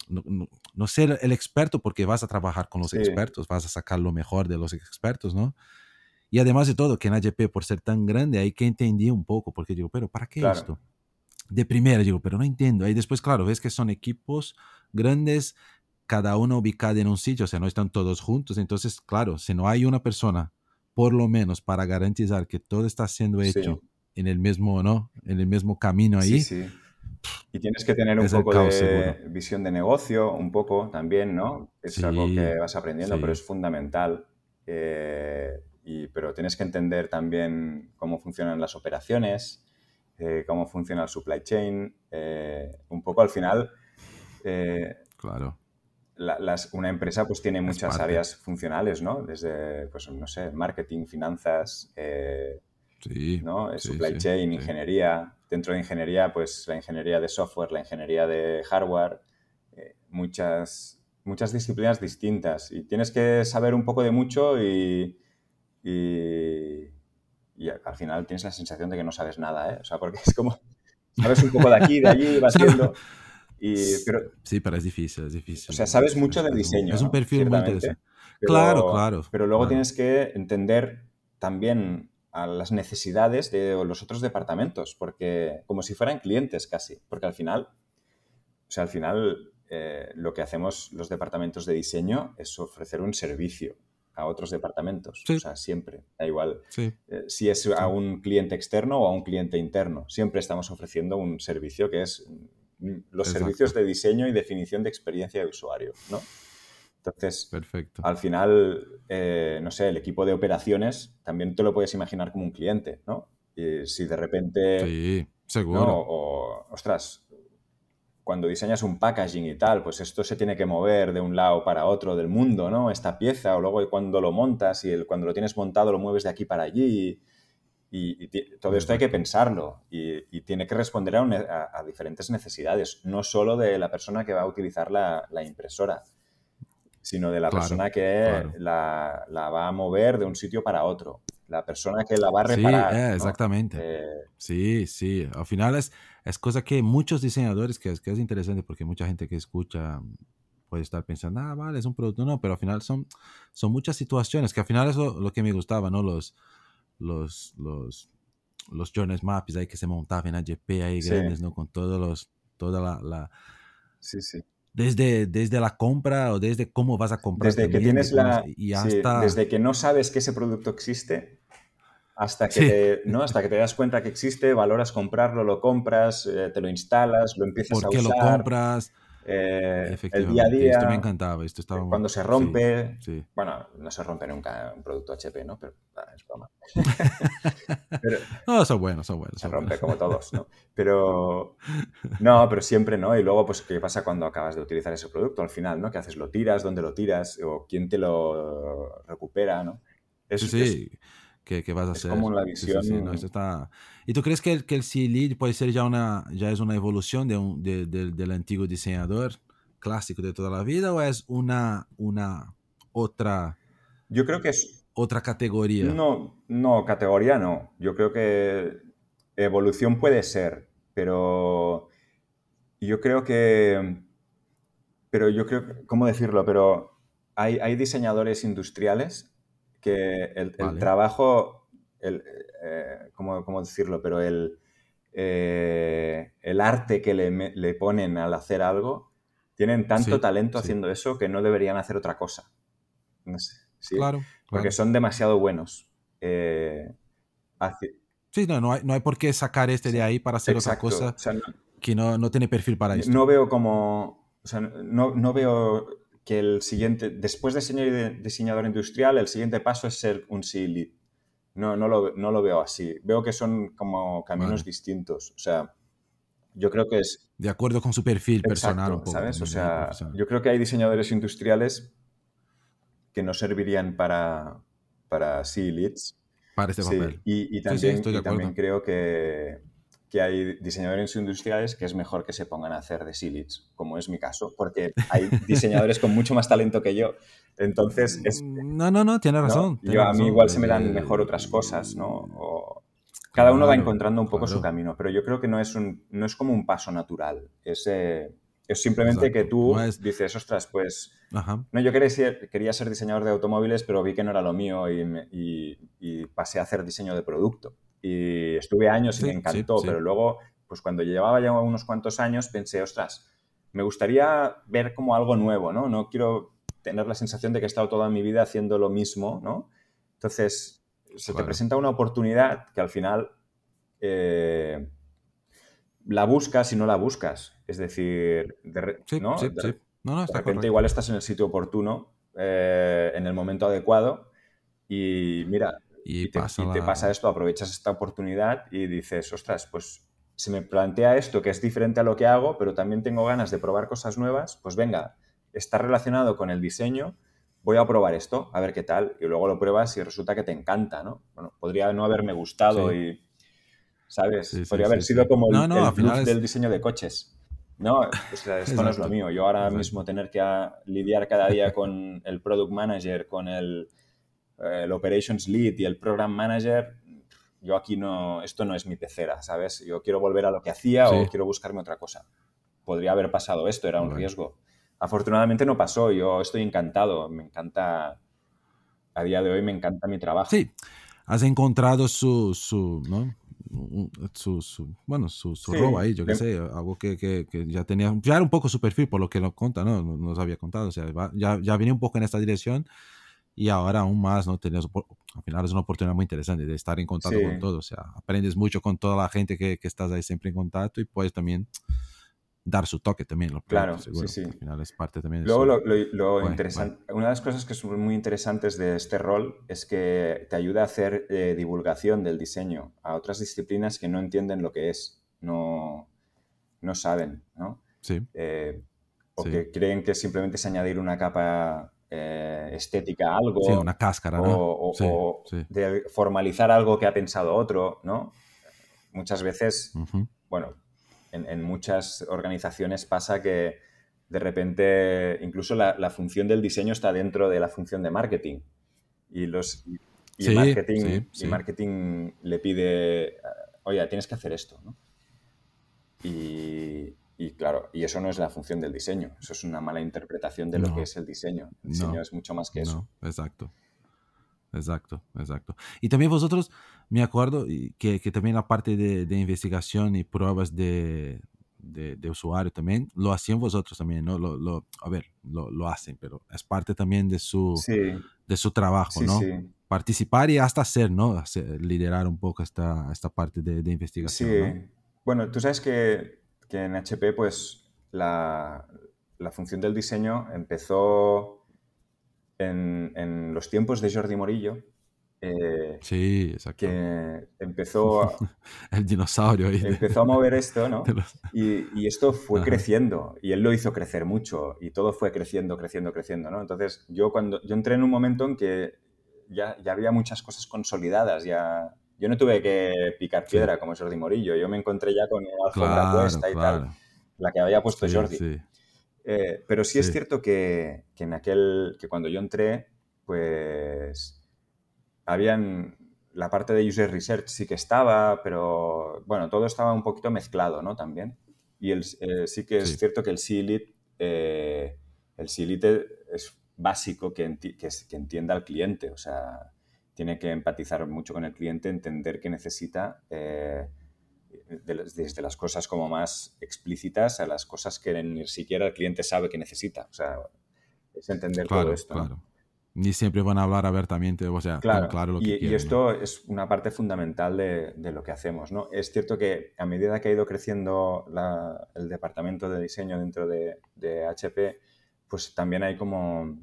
no, ser el experto porque vas a trabajar con los expertos, vas a sacar lo mejor de los expertos, ¿no? Y además de todo, que en AGP, por ser tan grande, hay que entender un poco, porque digo, pero ¿para qué esto? De primera, digo, pero no entiendo. Y después, claro, ves que son equipos grandes, cada uno ubicado en un sitio, o sea, no están todos juntos. Entonces, claro, si no hay una persona, por lo menos para garantizar que todo está siendo hecho en el mismo, ¿no? En el mismo camino ahí. Sí, Y tienes que tener un poco de visión de negocio, un poco también, ¿no? Es algo que vas aprendiendo, pero es fundamental. Eh, y, pero tienes que entender también cómo funcionan las operaciones, eh, cómo funciona el supply chain, eh, un poco al final. Eh, claro. una empresa pues tiene muchas áreas funcionales, ¿no? Desde, pues no sé, marketing, finanzas, sí, ¿no? supply chain, ingeniería. Dentro de ingeniería, pues la ingeniería de software, la ingeniería de hardware, muchas, muchas disciplinas distintas. Y tienes que saber un poco de mucho y y al final tienes la sensación de que no sabes nada, ¿eh? O sea, porque es como, sabes un poco de aquí, de allí, vas viendo. Y, pero, sí, pero es difícil, es difícil. O sea, sabes mucho del diseño. Es un perfil muy interesante. claro, claro. Pero luego tienes que entender también a las necesidades de los otros departamentos, porque como si fueran clientes casi, porque al final, o sea, al final eh, lo que hacemos los departamentos de diseño es ofrecer un servicio a otros departamentos. O sea, siempre, da igual. Sí. Eh, si es a un cliente externo o a un cliente interno. Siempre estamos ofreciendo un servicio que es mm, los servicios de diseño y definición de experiencia de usuario, ¿no? Entonces, Perfecto. al final, eh, no sé, el equipo de operaciones también te lo puedes imaginar como un cliente, ¿no? Y si de repente... Sí, seguro. ¿no? O, ostras, cuando diseñas un packaging y tal, pues esto se tiene que mover de un lado para otro del mundo, ¿no? Esta pieza, o luego cuando lo montas y el, cuando lo tienes montado lo mueves de aquí para allí. Y, y todo esto hay que pensarlo y, y tiene que responder a, un, a, a, diferentes necesidades, no solo de la persona que va a utilizar la, la impresora, sino de la Claro, persona que claro. la, la va a mover de un sitio para otro, la persona que la va a Sí, reparar. eh, ¿no? exactamente. Eh, Sí, sí. Al final es, es cosa que muchos diseñadores, que es, que es interesante porque mucha gente que escucha puede estar pensando, ah, vale, es un producto, no, pero al final son, son muchas situaciones que al final es lo, lo que me gustaba, ¿no? Los, los, los, los journey maps ahí que se montaban en AGP ahí Sí. grandes, ¿no? Con todos los, toda la, la- sí, sí. desde, desde la compra o desde cómo vas a comprar Desde que tienes la. y hasta... desde que no sabes que ese producto existe hasta que, Sí. te, ¿no? hasta que te das cuenta que existe, valoras comprarlo, lo compras, eh, te lo instalas, lo empiezas ¿Por a qué lo usar. compras? eh, el día a día. Esto me encantaba. Esto estaba... Cuando se sí, rompe. sí. Bueno, no se rompe nunca un producto HP, ¿no? Pero ah, es broma. Pero No, son buenos, son buenos. se son rompe buenos. como todos, ¿no? Pero. No, pero siempre, ¿no? Y luego, pues, ¿qué pasa cuando acabas de utilizar ese producto al final, ¿no? ¿Qué haces? ¿Lo tiras? ¿Dónde lo tiras? ¿O quién te lo recupera, ¿no? Es, Sí, es- sí. ¿Qué, qué vas a es hacer? como la Sí, sí, sí, visión- no, esto está... ¿Y tú crees que el, que el C-Lead puede ser ya una, ya es una evolución de un, de- de- del antiguo diseñador clásico de toda la vida o es una, una otra, Yo creo que es. otra categoría? No, no, categoría no. Yo creo que evolución puede ser, pero yo creo que. Pero yo creo que. ¿Cómo decirlo? Pero hay, hay diseñadores industriales que el, el trabajo. El, eh, ¿cómo, cómo decirlo? Pero el, eh, el arte que le, me- le ponen al hacer algo, tienen tanto Sí, talento sí. haciendo eso que no deberían hacer otra cosa. No sé. ¿sí? Claro. Porque claro. son demasiado buenos. Eh, Sí, no, no hay, no hay por qué sacar este de ahí para hacer exacto. otra cosa O sea, no, que no, no tiene perfil para esto. no veo como. O sea, no, no veo que el siguiente. Después de ser diseñador industrial, el siguiente paso es ser un C lead. No, no, lo, no lo veo así. Veo que son como caminos Vale. distintos. O sea, yo creo que es. De acuerdo con su perfil personal Exacto, un poco. ¿sabes? O también, sea, yo creo que hay diseñadores industriales que no servirían para, para C leads. Para este Sí, papel. y, y sí, también, estoy de y también creo que, que hay diseñadores industriales que es mejor que se pongan a hacer de C-Leads, como es mi caso, porque hay diseñadores con mucho más talento que yo. Entonces, es, No, no, no, tiene ¿no? razón. tiene Yo, a mí igual se me Eh, dan mejor otras cosas, ¿no? O- cada uno va Claro, encontrando un poco su claro. camino, pero yo creo que no es, un, no es como un paso natural. Es, eh, es simplemente que Exacto. tú No es- dices, ostras, pues Ajá. no, yo quería ser, quería ser diseñador de automóviles, pero vi que no era lo mío y, me- y- y pasé a hacer diseño de producto. Y estuve años y me encantó, sí. pero luego, pues cuando llevaba ya unos cuantos años, pensé, ostras, me gustaría ver como algo nuevo, ¿no? No quiero tener la sensación de que he estado toda mi vida haciendo lo mismo, ¿no? Entonces, se te presenta una oportunidad que al final eh, la buscas y no la buscas. Es decir, de re- Sí, ¿no? sí, De sí. re- No, no, de está repente correcto. igual estás en el sitio oportuno, eh, en el momento adecuado y mira, Y y, te, pasa y te pasa esto, aprovechas esta oportunidad y dices, ostras, pues se me plantea esto que es diferente a lo que hago, pero también tengo ganas de probar cosas nuevas, pues venga, está relacionado con el diseño, voy a probar esto, a ver qué tal, y luego lo pruebas y resulta que te encanta, ¿no? Bueno, podría no haberme gustado Sí. y, ¿sabes? Sí, sí, podría haber sido como el, No, no, el final es- del diseño de coches. No, o sea, esto no es lo mío. Yo ahora exacto. mismo tener que lidiar cada día con el product manager, con el, el operations lead y el program manager, yo aquí no, esto no es mi pecera, ¿sabes? Yo quiero volver a lo que hacía Sí. o quiero buscarme otra cosa. Podría haber pasado esto, era un Bueno. riesgo. Afortunadamente no pasó, yo estoy encantado, me encanta, a día de hoy me encanta mi trabajo. Sí, has encontrado su, su, ¿no? Su, su- bueno, su, su Sí, robo ahí, yo qué sé, algo que, que, que ya tenía, ya era un poco su perfil por lo que nos conta, ¿no? Nos había contado, o sea, ya, ya venía un poco en esta dirección y ahora aún más, ¿no? Tienes, al final es una oportunidad muy interesante de estar en contacto con todos, o sea, aprendes mucho con toda la gente que, que, estás ahí siempre en contacto y puedes también dar su toque también. Lo claro, sí, sí. Al final es parte también de Luego, lo, lo, interesante, una de las cosas que son muy interesantes de este rol es que te ayuda a hacer eh, divulgación del diseño a otras disciplinas que no entienden lo que es, no, no saben, ¿no? Sí. Eh, o que creen que simplemente es añadir una capa eh, estética a algo. Sí, una cáscara, ¿no? O, de formalizar algo que ha pensado otro, ¿no? Muchas veces, bueno, en, muchas organizaciones pasa que de repente incluso la, función del diseño está dentro de la función de marketing. Y los y marketing, y marketing le pide, oye, tienes que hacer esto, ¿no? Y, y claro, y eso no es la función del diseño, eso es una mala interpretación de lo que es el diseño. El diseño es mucho más que eso. exacto. Exacto, exacto. Y también vosotros, me acuerdo que, que también la parte de, de investigación y pruebas de, de, usuario también, lo hacían vosotros también, ¿no? Lo, lo, a ver, lo, lo, hacen, pero es parte también de su, de su trabajo, ¿no? Participar y hasta hacer, ¿no? liderar un poco esta, esta parte de, de investigación. Sí. Bueno, tú sabes que que en HP pues la, función del diseño empezó en, los tiempos de Jordi Morillo. Eh, sí, exacto. Que empezó... El dinosaurio. Empezó a mover esto, ¿no? Y, esto fue creciendo y él lo hizo crecer mucho y todo fue creciendo, creciendo, creciendo, ¿no? Entonces yo cuando yo entré en un momento en que ya, ya había muchas cosas consolidadas, ya, yo no tuve que picar piedra como Jordi Morillo, yo me encontré ya con la alfombra puesta y tal, la que había puesto Jordi. Eh, pero sí, es cierto que, que, en aquel, que cuando yo entré, pues habían, la parte de user research sí que estaba, pero bueno, todo estaba un poquito mezclado, ¿no? También. Y el, eh, sí que es cierto que el CILIT, eh, el CILIT es básico que, que, que entienda al cliente, o sea, tiene que empatizar mucho con el cliente, entender qué necesita, eh, desde las cosas como más explícitas a las cosas que ni siquiera el cliente sabe que necesita. O sea, es entender todo esto. Claro. Ni siempre van a hablar abiertamente, o sea, claro, claro lo que y, y esto es una parte fundamental de, lo que hacemos. ¿no? Es cierto que a medida que ha ido creciendo el departamento de diseño dentro de, de HP, pues también hay como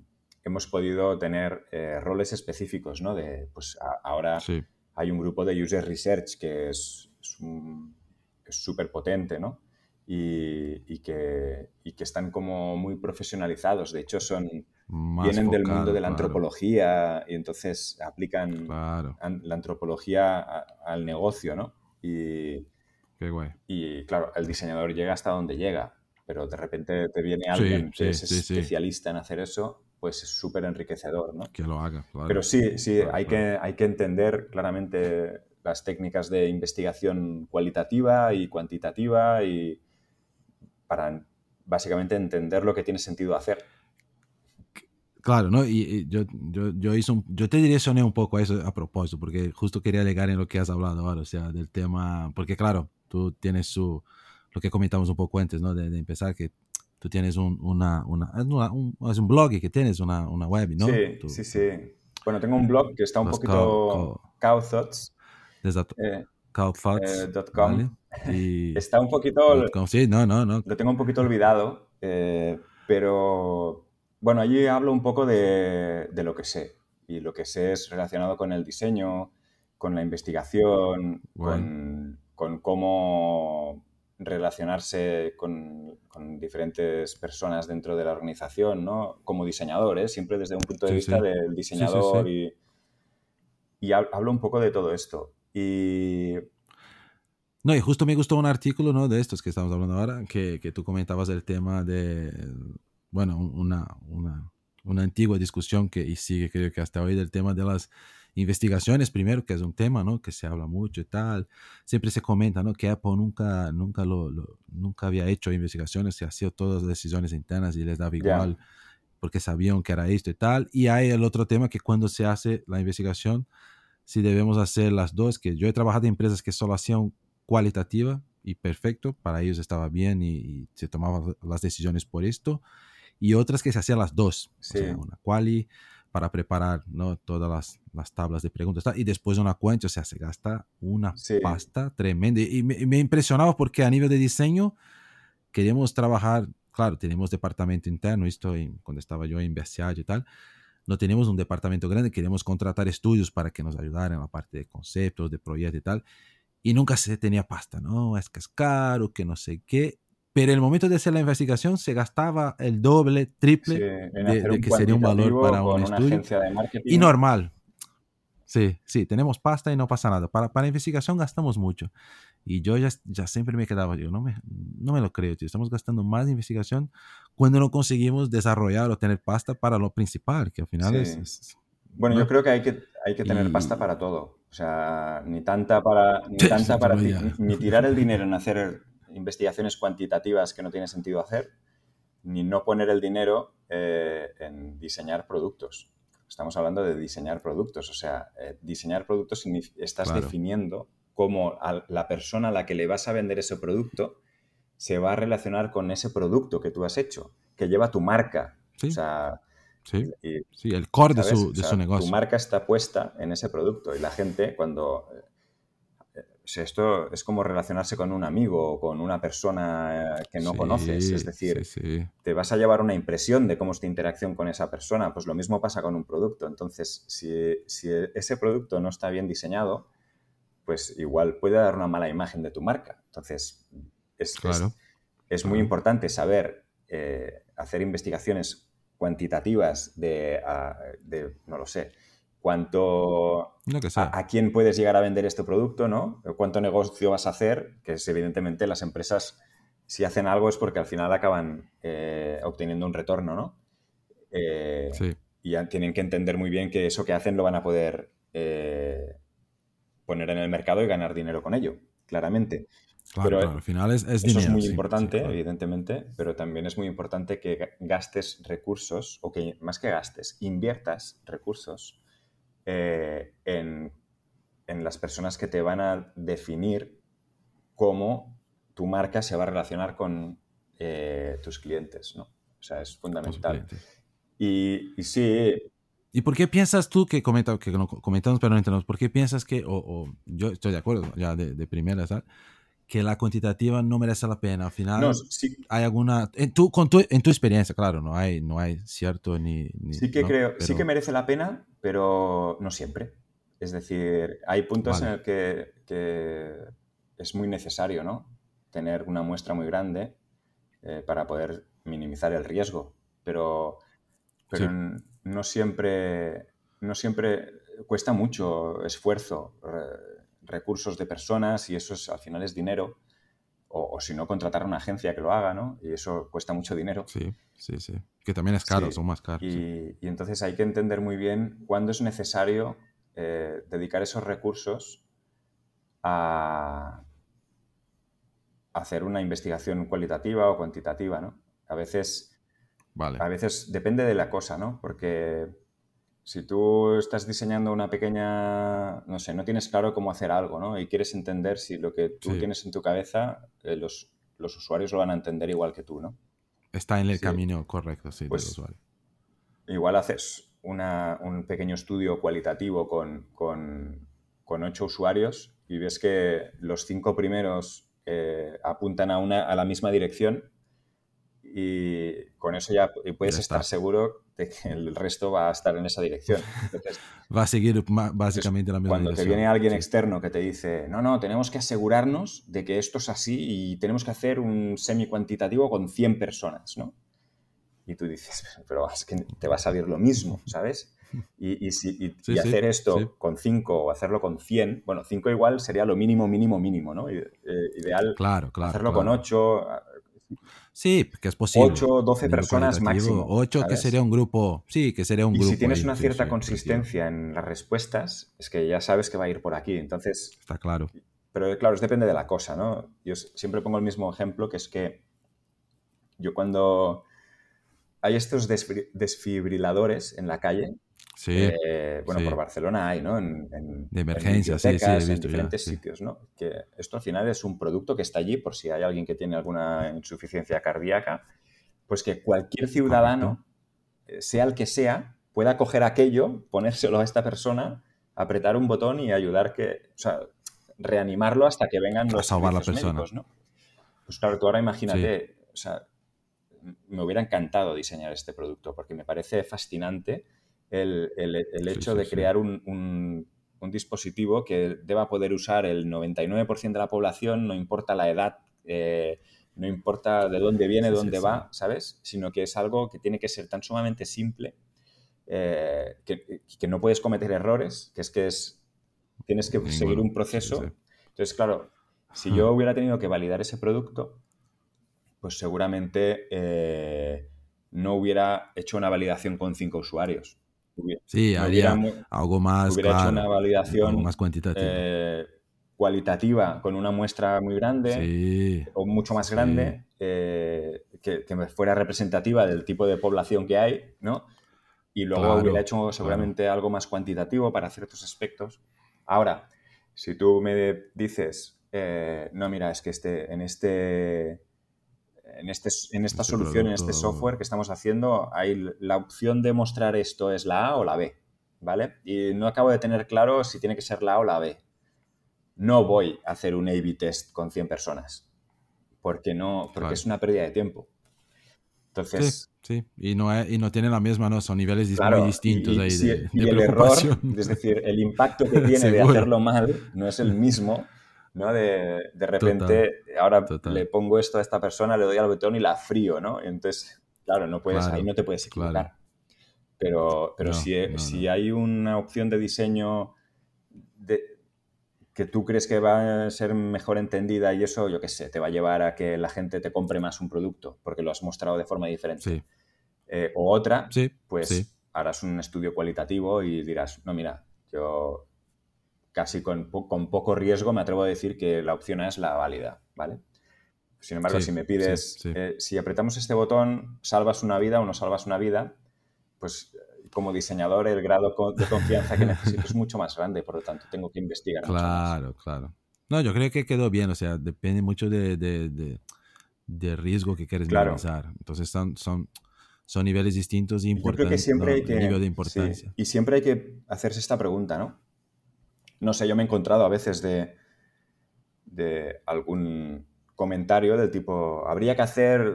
hemos podido tener eh, roles específicos, ¿no? De, pues ahora hay un grupo de User Research que es súper potente, ¿no? Y, que, que, están como muy profesionalizados. De hecho, son vienen del mundo de la antropología y entonces aplican la antropología al negocio, ¿no? Y, Qué guay. y claro, el diseñador llega hasta donde llega, pero de repente te viene alguien que es especialista en hacer eso pues es súper enriquecedor, ¿no? Que lo haga, claro. Pero sí, sí, hay, Que, hay que entender claramente las técnicas de investigación cualitativa y cuantitativa y para básicamente entender lo que tiene sentido hacer. Claro, ¿no? Y, yo, yo, yo, hice un, yo te direccioné un poco a eso a propósito, porque justo quería llegar en lo que has hablado ahora, o sea, del tema, porque claro, tú tienes su, lo que comentamos un poco antes, ¿no? De, de empezar, que tú tienes un, una, una, un, es un blog y que tienes una, una web, ¿no? Sí, sí, sí. Bueno, tengo un blog que está un poquito... Cowthoughts. Eh, Cowthoughts.com. Eh, está un poquito... Sí, no, no, no. Lo tengo un poquito olvidado, eh, pero bueno, allí hablo un poco de, de, lo que sé. Y lo que sé es relacionado con el diseño, con la investigación, con, con cómo relacionarse con, diferentes personas dentro de la organización, ¿no? Como diseñador, ¿eh? Siempre desde un punto de vista del diseñador y, y hablo un poco de todo esto. Y... No, y justo me gustó un artículo, ¿no? De estos que estamos hablando ahora, que, que tú comentabas el tema de, bueno, una, una, una antigua discusión que y sigue creo que hasta hoy del tema de las investigaciones primero, que es un tema, ¿no? Que se habla mucho y tal. Siempre se comenta, ¿no? Que Apple nunca, nunca, lo, nunca había hecho investigaciones, se hacía todas las decisiones internas y les daba igual porque sabían que era esto y tal. Y hay el otro tema que cuando se hace la investigación, si debemos hacer las dos, que yo he trabajado en empresas que solo hacían cualitativa y perfecto, para ellos estaba bien y, se tomaban las decisiones por esto, y otras que se hacían las dos, o sea, una quali para preparar ¿no? todas las, las, tablas de preguntas. Y después una cuenta, o sea, se gasta una pasta tremenda. Y me, me, impresionaba porque a nivel de diseño queríamos trabajar, claro, tenemos departamento interno, esto cuando estaba yo en BSA y tal, no tenemos un departamento grande, queríamos contratar estudios para que nos ayudaran en la parte de conceptos, de proyectos y tal. Y nunca se tenía pasta, ¿no? Es que es caro, que no sé qué pero el momento de hacer la investigación se gastaba el doble, triple de, que sería un valor para un estudio. Y normal. Sí, sí, tenemos pasta y no pasa nada. Para, para investigación gastamos mucho. Y yo ya, ya siempre me quedaba, yo no me, no me lo creo, tío. Estamos gastando más de investigación cuando no conseguimos desarrollar o tener pasta para lo principal, que al final es, Bueno, yo creo que hay que, hay que tener pasta para todo. O sea, ni tanta para, ni, tanta para ni tirar el dinero en hacer investigaciones cuantitativas que no tiene sentido hacer, ni no poner el dinero eh, en diseñar productos. Estamos hablando de diseñar productos, o sea, eh, diseñar productos estás definiendo cómo la persona a la que le vas a vender ese producto se va a relacionar con ese producto que tú has hecho, que lleva tu marca. Sí. O sea, sí. el core de, su, negocio. Tu marca está puesta en ese producto y la gente cuando esto es como relacionarse con un amigo o con una persona eh, que no conoces. Es decir, te vas a llevar una impresión de cómo es tu interacción con esa persona. Pues lo mismo pasa con un producto. Entonces, si, ese producto no está bien diseñado, pues igual puede dar una mala imagen de tu marca. Entonces, es, es, muy importante saber eh, hacer investigaciones cuantitativas de, de, no lo sé, cuánto a, quién puedes llegar a vender este producto, ¿no? Cuánto negocio vas a hacer, que es evidentemente las empresas, si hacen algo es porque al final acaban eh, obteniendo un retorno, ¿no? Eh, sí. Y tienen que entender muy bien que eso que hacen lo van a poder eh, poner en el mercado y ganar dinero con ello, claramente. Claro, pero al final es, eso es muy importante, evidentemente, pero también es muy importante que gastes recursos, o que más que gastes, inviertas recursos eh, en, las personas que te van a definir cómo tu marca se va a relacionar con eh, tus clientes, ¿no? O sea, es fundamental. Y, y, sí. ¿Y por qué piensas tú que, comenta, que comentamos, pero no entendemos, por qué piensas que, o, yo estoy de acuerdo, ya de, de primera, que la cuantitativa no merece la pena. Al final, no, sí. hay alguna. En tu, con tu, en tu experiencia, claro, no hay, no hay cierto ni. sí que creo, sí que merece la pena, pero no siempre. Es decir, hay puntos en los que, es muy necesario, ¿no? Tener una muestra muy grande eh, para poder minimizar el riesgo, pero, pero no siempre. No siempre cuesta mucho esfuerzo recursos de personas y eso es, al final es dinero. O, si no, contratar a una agencia que lo haga, ¿no? Y eso cuesta mucho dinero. Sí, sí, sí. Que también es caro, son más caros. Y, entonces hay que entender muy bien cuándo es necesario eh, dedicar esos recursos a hacer una investigación cualitativa o cuantitativa, ¿no? A veces, vale. a veces depende de la cosa, ¿no? Porque si tú estás diseñando una pequeña, no sé, no tienes claro cómo hacer algo, ¿no? Y quieres entender si lo que tú tienes en tu cabeza, eh, los, usuarios lo van a entender igual que tú, ¿no? Está en el camino correcto, sí, del pues usuario. Igual haces un pequeño estudio cualitativo con, con, ocho usuarios y ves que los cinco primeros eh, apuntan a, una, a la misma dirección y con eso ya puedes estar seguro de que el resto va a estar en esa dirección. va a seguir básicamente la misma cuando dirección. Te viene alguien externo que te dice, no, no, tenemos que asegurarnos de que esto es así y tenemos que hacer un semi-cuantitativo con 100 personas, ¿no? Y tú dices, pero es que te va a salir lo mismo, ¿sabes? Y, y, hacer esto con 5 o hacerlo con 100, bueno, 5 igual sería lo mínimo, mínimo, mínimo, ¿no? Eh, ideal claro, claro, hacerlo con 8, Sí, que es posible. 8, 12 personas máximo. 8 que sería un grupo. Sí, que sería un grupo. Y si tienes una cierta consistencia en las respuestas, es que ya sabes que va a ir por aquí. Entonces. Está claro. Pero claro, es depende de la cosa, ¿no? Yo siempre pongo el mismo ejemplo, que es que yo cuando hay estos desfibriladores en la calle, Sí, eh, bueno, por Barcelona hay, ¿no? En, de emergencia, sí, sí, he visto en diferentes sitios, ¿no? Que esto al final es un producto que está allí por si hay alguien que tiene alguna insuficiencia cardíaca, pues que cualquier ciudadano, eh, sea el que sea, pueda coger aquello, ponérselo a esta persona, apretar un botón y ayudar que, o sea, reanimarlo hasta que vengan los salvar la persona. médicos, ¿no? Pues claro, tú ahora imagínate, o sea, me hubiera encantado diseñar este producto porque me parece fascinante el, hecho de crear un, dispositivo que deba poder usar el 99% de la población, no importa la edad, eh, no importa de dónde viene, dónde va, ¿sabes? Sino que es algo que tiene que ser tan sumamente simple eh, que, no puedes cometer errores, que es que es, tienes que seguir un proceso. Entonces, claro, si yo hubiera tenido que validar ese producto, pues seguramente eh, no hubiera hecho una validación con cinco usuarios. Sí, habría algo más. Hubiera hecho una validación más cuantitativa. Eh, cualitativa con una muestra muy grande o mucho más grande eh, que, que, fuera representativa del tipo de población que hay, ¿no? Y luego hubiera hecho seguramente algo más cuantitativo para ciertos aspectos. Ahora, si tú me dices, no, mira, es que este, en este en, este, en esta este solución, en este software que estamos haciendo, hay la opción de mostrar esto es la A o la B, ¿vale? Y no acabo de tener claro si tiene que ser la A o la B. No voy a hacer un A-B test con 100 personas, porque, no, porque es una pérdida de tiempo. Entonces... Sí, Y, no, y no tiene la misma, ¿no? Son niveles muy distintos ahí de, y el error, es decir, el impacto que tiene de hacerlo mal no es el mismo ¿no? De, de repente, ahora le pongo esto a esta persona, le doy al botón y la frío, ¿no? entonces, claro, no puedes, ahí no te puedes equivocar. Pero, pero si, si hay una opción de diseño de, que tú crees que va a ser mejor entendida y eso, yo qué sé, te va a llevar a que la gente te compre más un producto porque lo has mostrado de forma diferente. Eh, o otra, pues harás un estudio cualitativo y dirás, no, mira, yo casi con, poco riesgo me atrevo a decir que la opción A es la válida, ¿vale? Sin embargo, si me pides, eh, si apretamos este botón, salvas una vida o no salvas una vida, pues como diseñador el grado de confianza que necesito es mucho más grande, por lo tanto tengo que investigar. Claro, claro. No, yo creo que quedó bien, o sea, depende mucho de, de, riesgo que quieres claro. Entonces son, son, son niveles distintos y importantes. siempre hay que, de importancia. y siempre hay que hacerse esta pregunta, ¿no? No sé, yo me he encontrado a veces de, de algún comentario del tipo, habría que hacer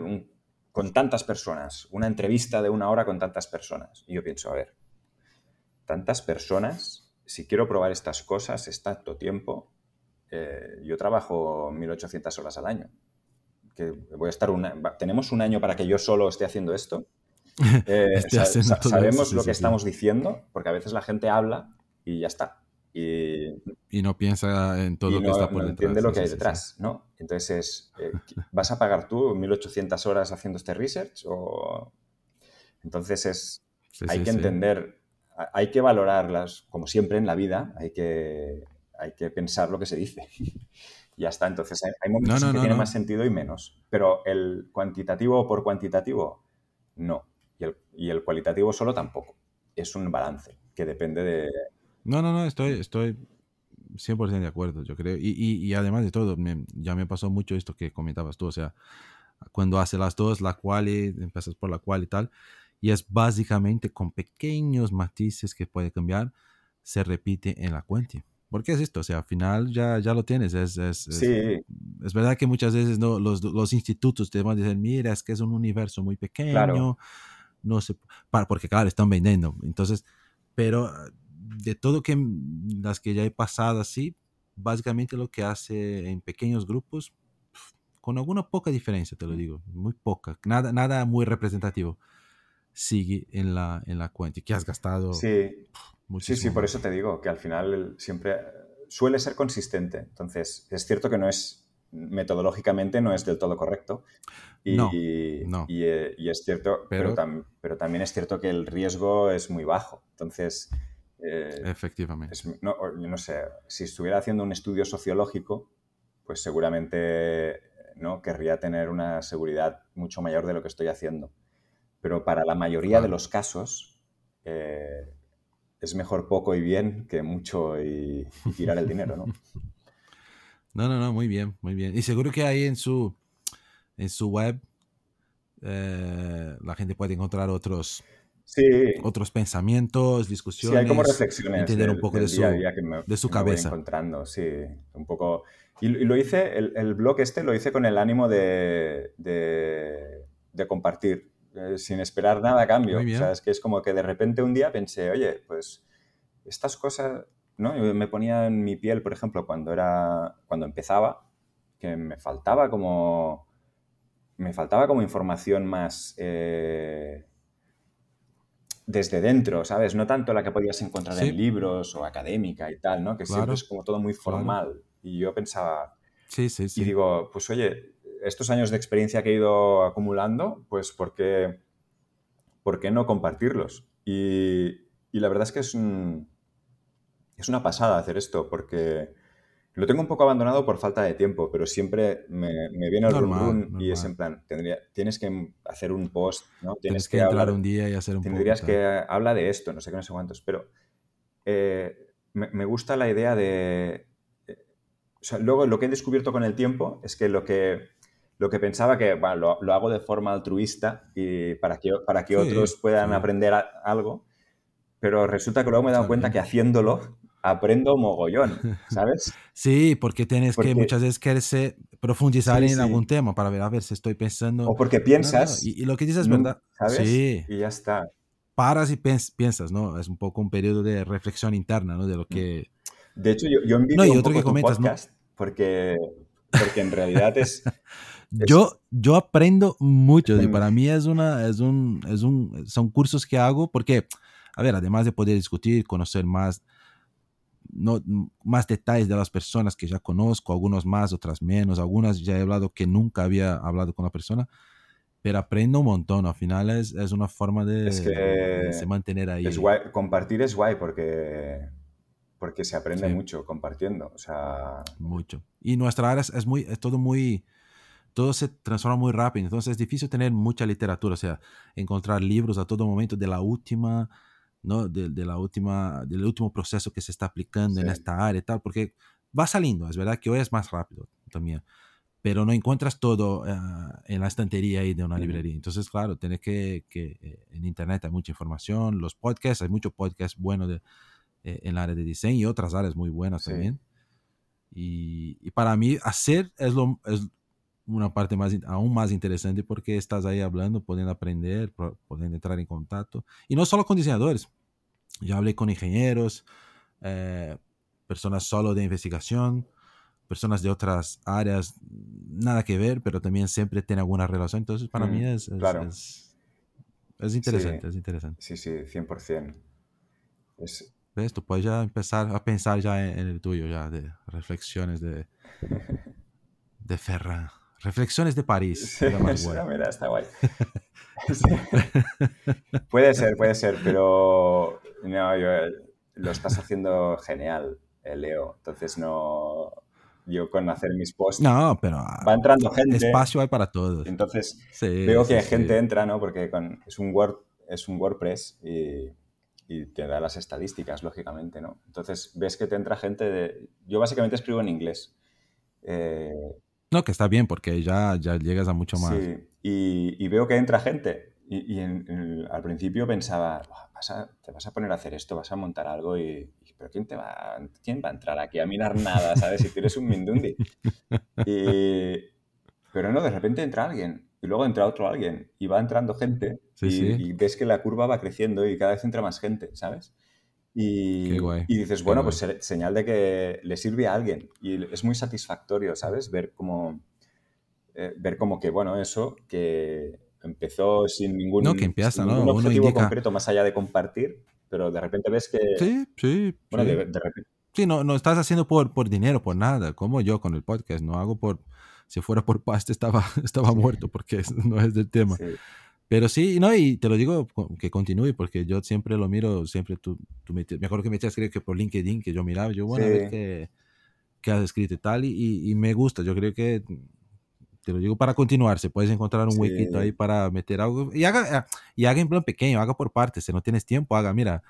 con tantas personas, una entrevista de una hora con tantas personas. Y yo pienso, a ver, tantas personas, si quiero probar estas cosas, es tanto tiempo, eh, yo trabajo 1800 horas al año. Que voy a estar tenemos un año para que yo solo esté haciendo esto. Eh, sabemos lo que estamos diciendo, porque a veces la gente habla y ya está. Y, no piensa en todo lo que está por no entiende lo que hay detrás, ¿no? Entonces, eh, ¿vas a pagar tú 1800 horas haciendo este research? O... Entonces, es, hay que entender, hay que valorarlas, como siempre en la vida, hay que, hay que pensar lo que se dice. ya está, entonces hay, momentos que tiene más sentido y menos. Pero el cuantitativo por cuantitativo, no. Y el, y el cualitativo solo tampoco. Es un balance que depende de, no, no, no, estoy, estoy 100% de acuerdo, yo creo. Y, y, además de todo, ya me pasó mucho esto que comentabas tú, o sea, cuando hace las dos, la cual, empiezas por la cual y tal, y es básicamente con pequeños matices que puede cambiar, se repite en la cuenta. Porque es esto, o sea, al final ya, ya lo tienes. Es, es, sí. es, verdad que muchas veces no, los, los, institutos te van a decir, mira, es que es un universo muy pequeño, no sé, porque claro, están vendiendo. Entonces, pero de todo que las que ya he pasado así, básicamente lo que hace en pequeños grupos, con alguna poca diferencia, te lo digo, muy poca, nada, nada muy representativo, sigue en la, en la cuenta, que has gastado. Sí, sí, sí, por eso te digo que al final siempre suele ser consistente. Entonces, es cierto que no es metodológicamente no es del todo correcto. Y, no, y, eh, y, es cierto, pero, pero, también es cierto que el riesgo es muy bajo. Entonces, eh, Efectivamente. no, no, sé, si estuviera haciendo un estudio sociológico, pues seguramente no querría tener una seguridad mucho mayor de lo que estoy haciendo. Pero para la mayoría de los casos eh, es mejor poco y bien que mucho y, tirar el dinero, ¿no? No, no, no, muy bien, muy bien. Y seguro que ahí en su, en su web eh, la gente puede encontrar otros Sí. Otros pensamientos, discusiones. Sí, hay como reflexiones. Entender un poco de, su, de su cabeza. encontrando, sí. Un poco. Y, lo hice, el, blog este lo hice con el ánimo de, de, compartir, eh, sin esperar nada a cambio. O sea, es que es como que de repente un día pensé, oye, pues estas cosas, ¿no? Yo me ponía en mi piel, por ejemplo, cuando era, cuando empezaba, que me faltaba como, me faltaba como información más eh, desde dentro, ¿sabes? No tanto la que podías encontrar en libros o académica y tal, ¿no? Que siempre es como todo muy formal. Y yo pensaba... Sí, sí, sí. Y digo, pues oye, estos años de experiencia que he ido acumulando, pues ¿por qué, ¿por qué no compartirlos? Y, y la verdad es que es, un, es una pasada hacer esto, porque lo tengo un poco abandonado por falta de tiempo, pero siempre me, viene el run, y es en plan, tendría, tienes que hacer un post, ¿no? Tienes, que, hablar un día y hacer un Tendrías que habla de esto, no sé qué, no sé cuántos, pero eh, me, gusta la idea de... Eh, o sea, luego lo que he descubierto con el tiempo es que lo que, lo que pensaba que bueno, lo, hago de forma altruista y para que, para que otros puedan aprender algo, pero resulta que luego me he dado cuenta que haciéndolo aprendo mogollón, ¿sabes? Sí, porque tienes que muchas veces quererse profundizar en algún tema para ver, a ver si estoy pensando. O porque piensas. Y, lo que dices es verdad. ¿Sabes? Sí. Y ya está. Paras y piensas, ¿no? Es un poco un periodo de reflexión interna, ¿no? De lo que. De hecho, yo, yo envidio un poco tu podcast porque, porque en realidad es. Yo, yo aprendo mucho. Y para mí es una, es un, es un, son cursos que hago porque, a ver, además de poder discutir, conocer más no, más detalles de las personas que ya conozco, algunos más, otras menos, algunas ya he hablado que nunca había hablado con la persona, pero aprendo un montón, al final es, es una forma de, se mantener ahí. Es guay, compartir es guay porque, porque se aprende mucho compartiendo, o sea... Mucho. Y nuestra área es, muy, es todo muy todo se transforma muy rápido, entonces es difícil tener mucha literatura, o sea, encontrar libros a todo momento de la última ¿no? De, la última, del último proceso que se está aplicando en esta área y tal, porque va saliendo, es verdad que hoy es más rápido también, pero no encuentras todo ah, en la estantería ahí de una librería. Entonces, claro, tienes que, que, eh, en Internet hay mucha información, los podcasts, hay muchos podcasts buenos de, eh, en el área de diseño y otras áreas muy buenas también. Y, y, para mí, hacer es, lo, es una parte más, aún más interesante porque estás ahí hablando, pudiendo aprender, pudiendo entrar en contacto. Y no solo con diseñadores. Yo hablé con ingenieros, eh, personas solo de investigación, personas de otras áreas, nada que ver, pero también siempre tiene alguna relación. Entonces, para mí mm, es, es, interesante, sí. es interesante. Sí, sí, 100%. Es... ¿Ves? Tú puedes ya empezar a pensar ya en, el tuyo, ya de reflexiones de, de Ferran. Reflexiones de París. mira, está guay. puede ser, puede ser, pero no, eh, lo estás haciendo genial, eh, Leo. Entonces no. Yo con hacer mis posts. No, pero. Va entrando gente. Espacio hay para todos. Entonces veo que gente entra, ¿no? Porque con, es, un Word, es un WordPress y, y, te da las estadísticas, lógicamente, ¿no? Entonces ves que te entra gente de. Yo básicamente escribo en inglés. Eh, no, que está bien porque ya, ya llegas a mucho más. Sí, y, veo que entra gente. Y, al principio pensaba, te vas a poner a hacer esto, vas a montar algo y, pero ¿quién, te va, ¿quién va a entrar aquí a minar nada, sabes? Si tienes un Mindundi. pero no, de repente entra alguien y luego entra otro alguien y va entrando gente y, ves que la curva va creciendo y cada vez entra más gente, ¿sabes? Y, y dices, bueno, pues señal de que le sirve a alguien. Y es muy satisfactorio, ¿sabes? Ver cómo, eh, ver como que, bueno, eso, que empezó sin ningún, no, que empieza, ¿no? objetivo concreto más allá de compartir, pero de repente ves que... Sí, sí. Bueno, De, repente... Sí, no, no estás haciendo por, por dinero, por nada, como yo con el podcast, no hago por... Si fuera por pasta estaba, estaba muerto porque no es del tema. Sí. Pero sí, no, y te lo digo que continúe, porque yo siempre lo miro, siempre tú, tú me, me acuerdo que me echas que por LinkedIn, que yo miraba, yo, bueno, a ver qué, qué, has escrito y tal, y, y, me gusta, yo creo que, te lo digo para continuar, se puedes encontrar un huequito ahí para meter algo, y haga, y haga en plan pequeño, haga por partes, si no tienes tiempo, haga, mira,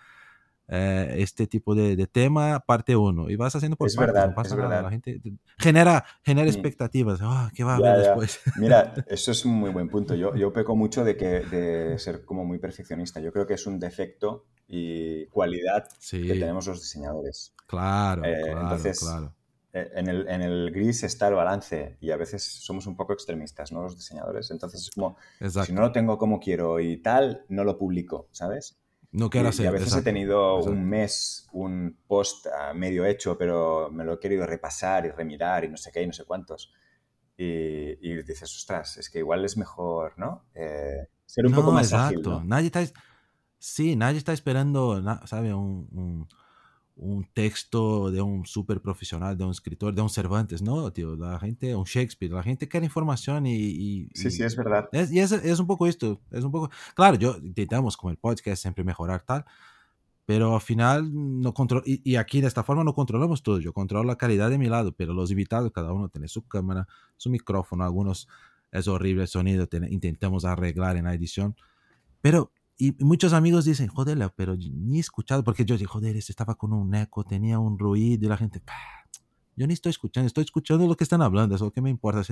eh, este tipo de, tema, parte uno, y vas haciendo por es Verdad, es Verdad. La gente genera, genera mm. expectativas. Ah, ¿Qué va a haber después? Mira, eso es un muy buen punto. Yo, yo peco mucho de, que, de ser como muy perfeccionista. Yo creo que es un defecto y cualidad que tenemos los diseñadores. Claro, eh, claro, entonces, claro. Eh, en el, en el, gris está el balance y a veces somos un poco extremistas, ¿no? Los diseñadores. Entonces es como, si no lo tengo como quiero y tal, no lo publico, ¿sabes? No quiero hacer. Y a veces he tenido un mes, un post medio hecho, pero me lo he querido repasar y remirar y no sé qué y no sé cuántos. Y, dices, ostras, es que igual es mejor, ¿no? Eh, ser un poco más exacto. ágil, Nadie está, sí, nadie está esperando, ¿sabe? un un texto de un súper profesional, de un escritor, de un Cervantes, ¿no, tío? La gente, un Shakespeare, la gente quiere información y... sí, sí, es verdad. y es, es, un poco esto, es un poco... Claro, yo intentamos con el podcast siempre mejorar tal, pero al final no control y, y, aquí de esta forma no controlamos todo, yo controlo la calidad de mi lado, pero los invitados, cada uno tiene su cámara, su micrófono, algunos es horrible el sonido, intentamos arreglar en la edición, pero y muchos amigos dicen, joder, pero ni he escuchado, porque yo dije, joder, este estaba con un eco, tenía un ruido y la gente, yo ni estoy escuchando, estoy escuchando lo que están hablando, eso que me importa.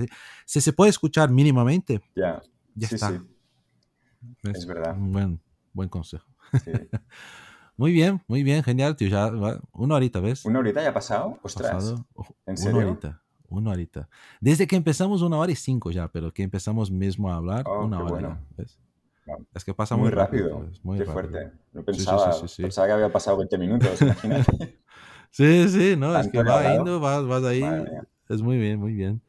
Si, se puede escuchar mínimamente, ya, ya está. Sí. Es, verdad. Un buen, buen consejo. muy bien, muy bien, genial, tío. Ya una horita, ¿ves? ¿Una horita ya ha pasado? Ostras. ¿En serio? Una horita. Una horita. Desde que empezamos, una hora y cinco ya, pero que empezamos mismo a hablar, oh, una hora. ¿ves? Es que pasa muy, rápido. muy qué fuerte. No pensaba, pensaba que había pasado 20 minutos, imagínate. sí, sí, no, es que va yendo, vas, vas ahí. Es muy bien, muy bien.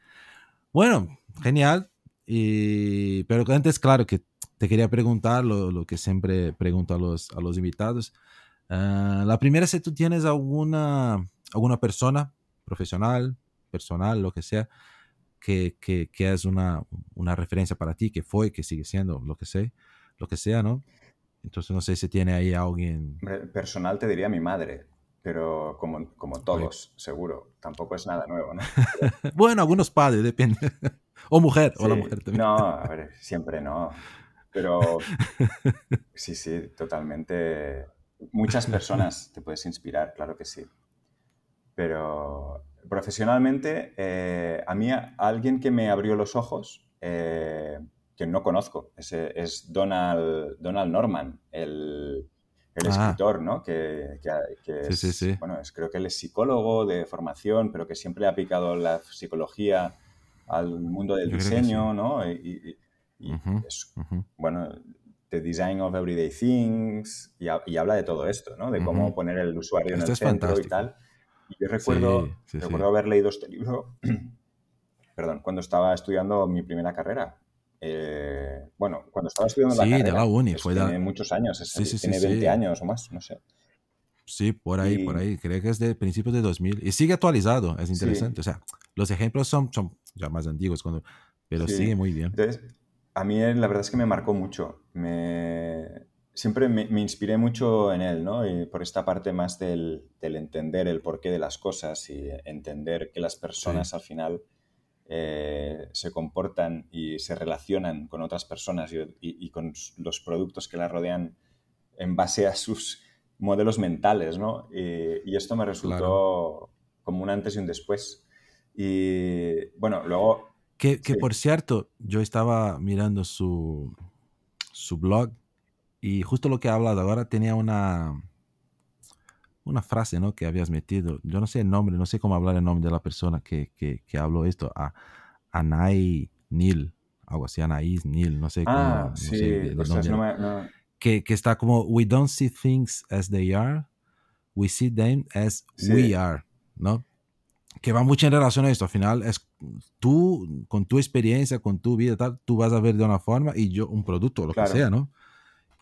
Bueno, genial. Y, pero antes, claro, que te quería preguntar lo, lo que siempre pregunto a los, a los invitados. Ah, la primera es si tú tienes alguna, alguna persona profesional, personal, lo que sea, que, que, que es una, una, referencia para ti, que fue, que sigue siendo, lo que sea, lo que sea, ¿no? Entonces no sé si tiene ahí alguien... Personal te diría mi madre, pero como, como todos, seguro. Tampoco es nada nuevo, ¿no? bueno, algunos padres, depende. o mujer, o la mujer también. No, a ver, siempre no. Pero sí, sí, totalmente. Muchas personas te puedes inspirar, claro que sí. Pero profesionalmente, eh, a mí alguien que me abrió los ojos, eh, que no conozco, es, es Donald, Donald Norman, el, el ah. escritor, ¿no? Que, es, bueno, es, creo que él es psicólogo de formación, pero que siempre ha aplicado la psicología al mundo del diseño, ¿no? Y, es, bueno, The Design of Everyday Things, y, habla de todo esto, ¿no? De cómo poner el usuario en el centro y tal. Y yo recuerdo, recuerdo haber leído este libro, perdón, cuando estaba estudiando mi primera carrera. Eh, bueno, cuando estaba estudiando la carrera. de la uni. Fue tiene muchos años, tiene 20 años o más, no sé. Sí, por ahí, por ahí. Creo que es de principios de 2000. Y sigue actualizado, es interesante. O sea, los ejemplos son, son ya más antiguos, cuando, pero sigue muy bien. Entonces, a mí la verdad es que me marcó mucho. Me, siempre me, inspiré mucho en él, ¿no? Y por esta parte más del, entender el porqué de las cosas y entender que las personas al final eh, se comportan y se relacionan con otras personas y, con los productos que las rodean en base a sus modelos mentales, ¿no? Y, esto me resultó como un antes y un después. Y bueno, luego... Que, por cierto, yo estaba mirando su, su blog y justo lo que ha hablado ahora tenía una, una frase ¿no? que habías metido. Yo no sé el nombre, no sé cómo hablar el nombre de la persona que, que, que habló esto. A Anay Nil, algo así, Anaís Nil, no sé cómo. Ah, sí, Que, que, está como, we don't see things as they are, we see them as we are, ¿no? Que va mucho en relación a esto. Al final es tú, con tu experiencia, con tu vida, tal, tú vas a ver de una forma y yo un producto, lo que sea, ¿no?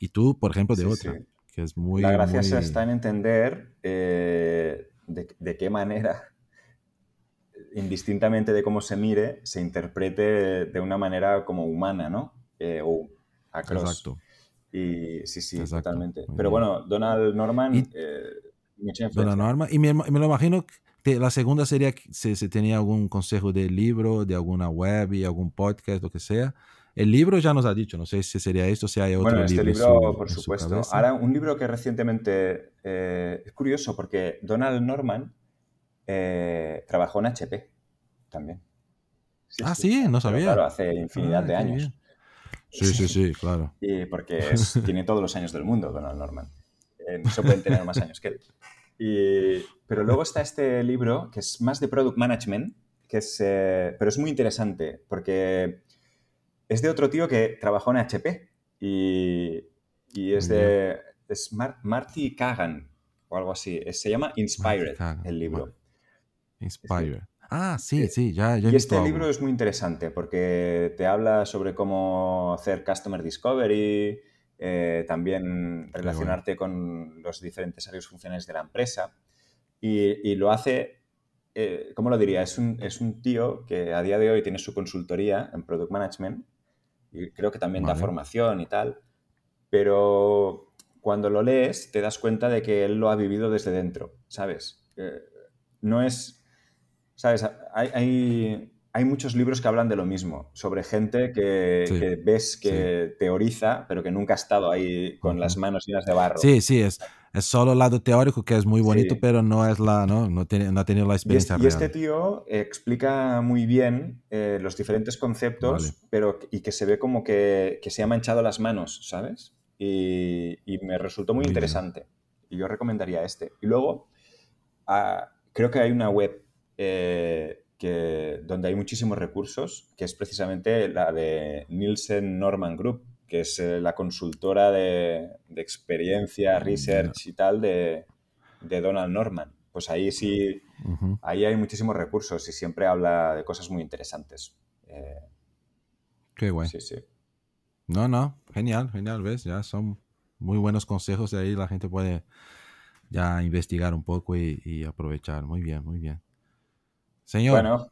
y tú, por ejemplo, de otra. Que es muy, La gracia está en entender eh, de, qué manera, indistintamente de cómo se mire, se interprete de una manera como humana, ¿no? Eh, o Exacto. Y sí, sí, totalmente. Pero bueno, Donald Norman, eh, Donald Norman, y me, me, lo imagino que la segunda sería si, si tenía algún consejo de libro, de alguna web y algún podcast, lo que sea El libro ya nos ha dicho, no sé si sería esto, si hay otro bueno, este libro. por supuesto. Ahora, un libro que recientemente eh, es curioso porque Donald Norman eh, trabajó en HP también. ah, sí, no sabía. claro, hace infinidad ah, de años. Sí, sí, sí, claro. Y porque tiene todos los años del mundo, Donald Norman. Eh, no se pueden tener más años que él. pero luego está este libro que es más de product management, que es, pero es muy interesante porque es de otro tío que trabajó en HP y, es de es Marty Kagan o algo así. Se llama Inspired el libro. Inspired. Ah, sí, sí, ya, ya Y este libro es muy interesante porque te habla sobre cómo hacer Customer Discovery, eh, también relacionarte con los diferentes áreas funcionales de la empresa. Y, lo hace, eh, ¿cómo lo diría? Es un, es un tío que a día de hoy tiene su consultoría en Product Management y creo que también da formación y tal, pero cuando lo lees te das cuenta de que él lo ha vivido desde dentro, ¿sabes? no es, ¿sabes? Hay, hay, muchos libros que hablan de lo mismo, sobre gente que, ves que teoriza, pero que nunca ha estado ahí con las manos llenas de barro. Sí, sí, es, es solo el lado teórico que es muy bonito, pero no es la, ¿no? No, tiene, no ha tenido la experiencia y, este tío explica muy bien eh, los diferentes conceptos, pero y que se ve como que, que, se ha manchado las manos, ¿sabes? Y, y me resultó muy, interesante. Y yo recomendaría este. Y luego, ah, creo que hay una web eh, que, donde hay muchísimos recursos, que es precisamente la de Nielsen Norman Group, que es eh, la consultora de, experiencia, research y tal de, Donald Norman. Pues ahí sí, ahí hay muchísimos recursos y siempre habla de cosas muy interesantes. Eh, Qué bueno. Sí, sí. No, no, genial, genial, ¿ves? Ya son muy buenos consejos de ahí la gente puede ya investigar un poco y, aprovechar. Muy bien, muy bien. Señor, bueno,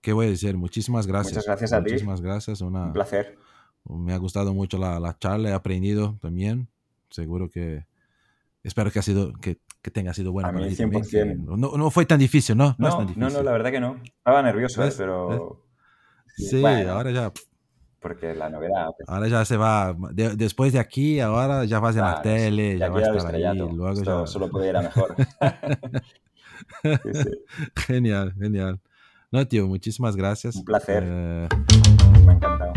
¿qué voy a decir? Muchísimas gracias. Muchas gracias a ti. Muchísimas gracias. un placer. Me ha gustado mucho la, charla, he aprendido también. Seguro que espero que ha sido que, que tenga sido bueno. A mí 100%. no, no, fue tan difícil, ¿no? No, no, no, la verdad que no. Estaba nervioso, ¿eh? pero... Sí, ahora ya... Porque la novedad... Pues ahora ya se va... después de aquí, ahora ya vas en la tele, ya, vas a estar ahí. Luego ya... Solo puede ir a mejor. Genial, genial. No, tío, muchísimas gracias. Un placer. Eh, Me ha encantado.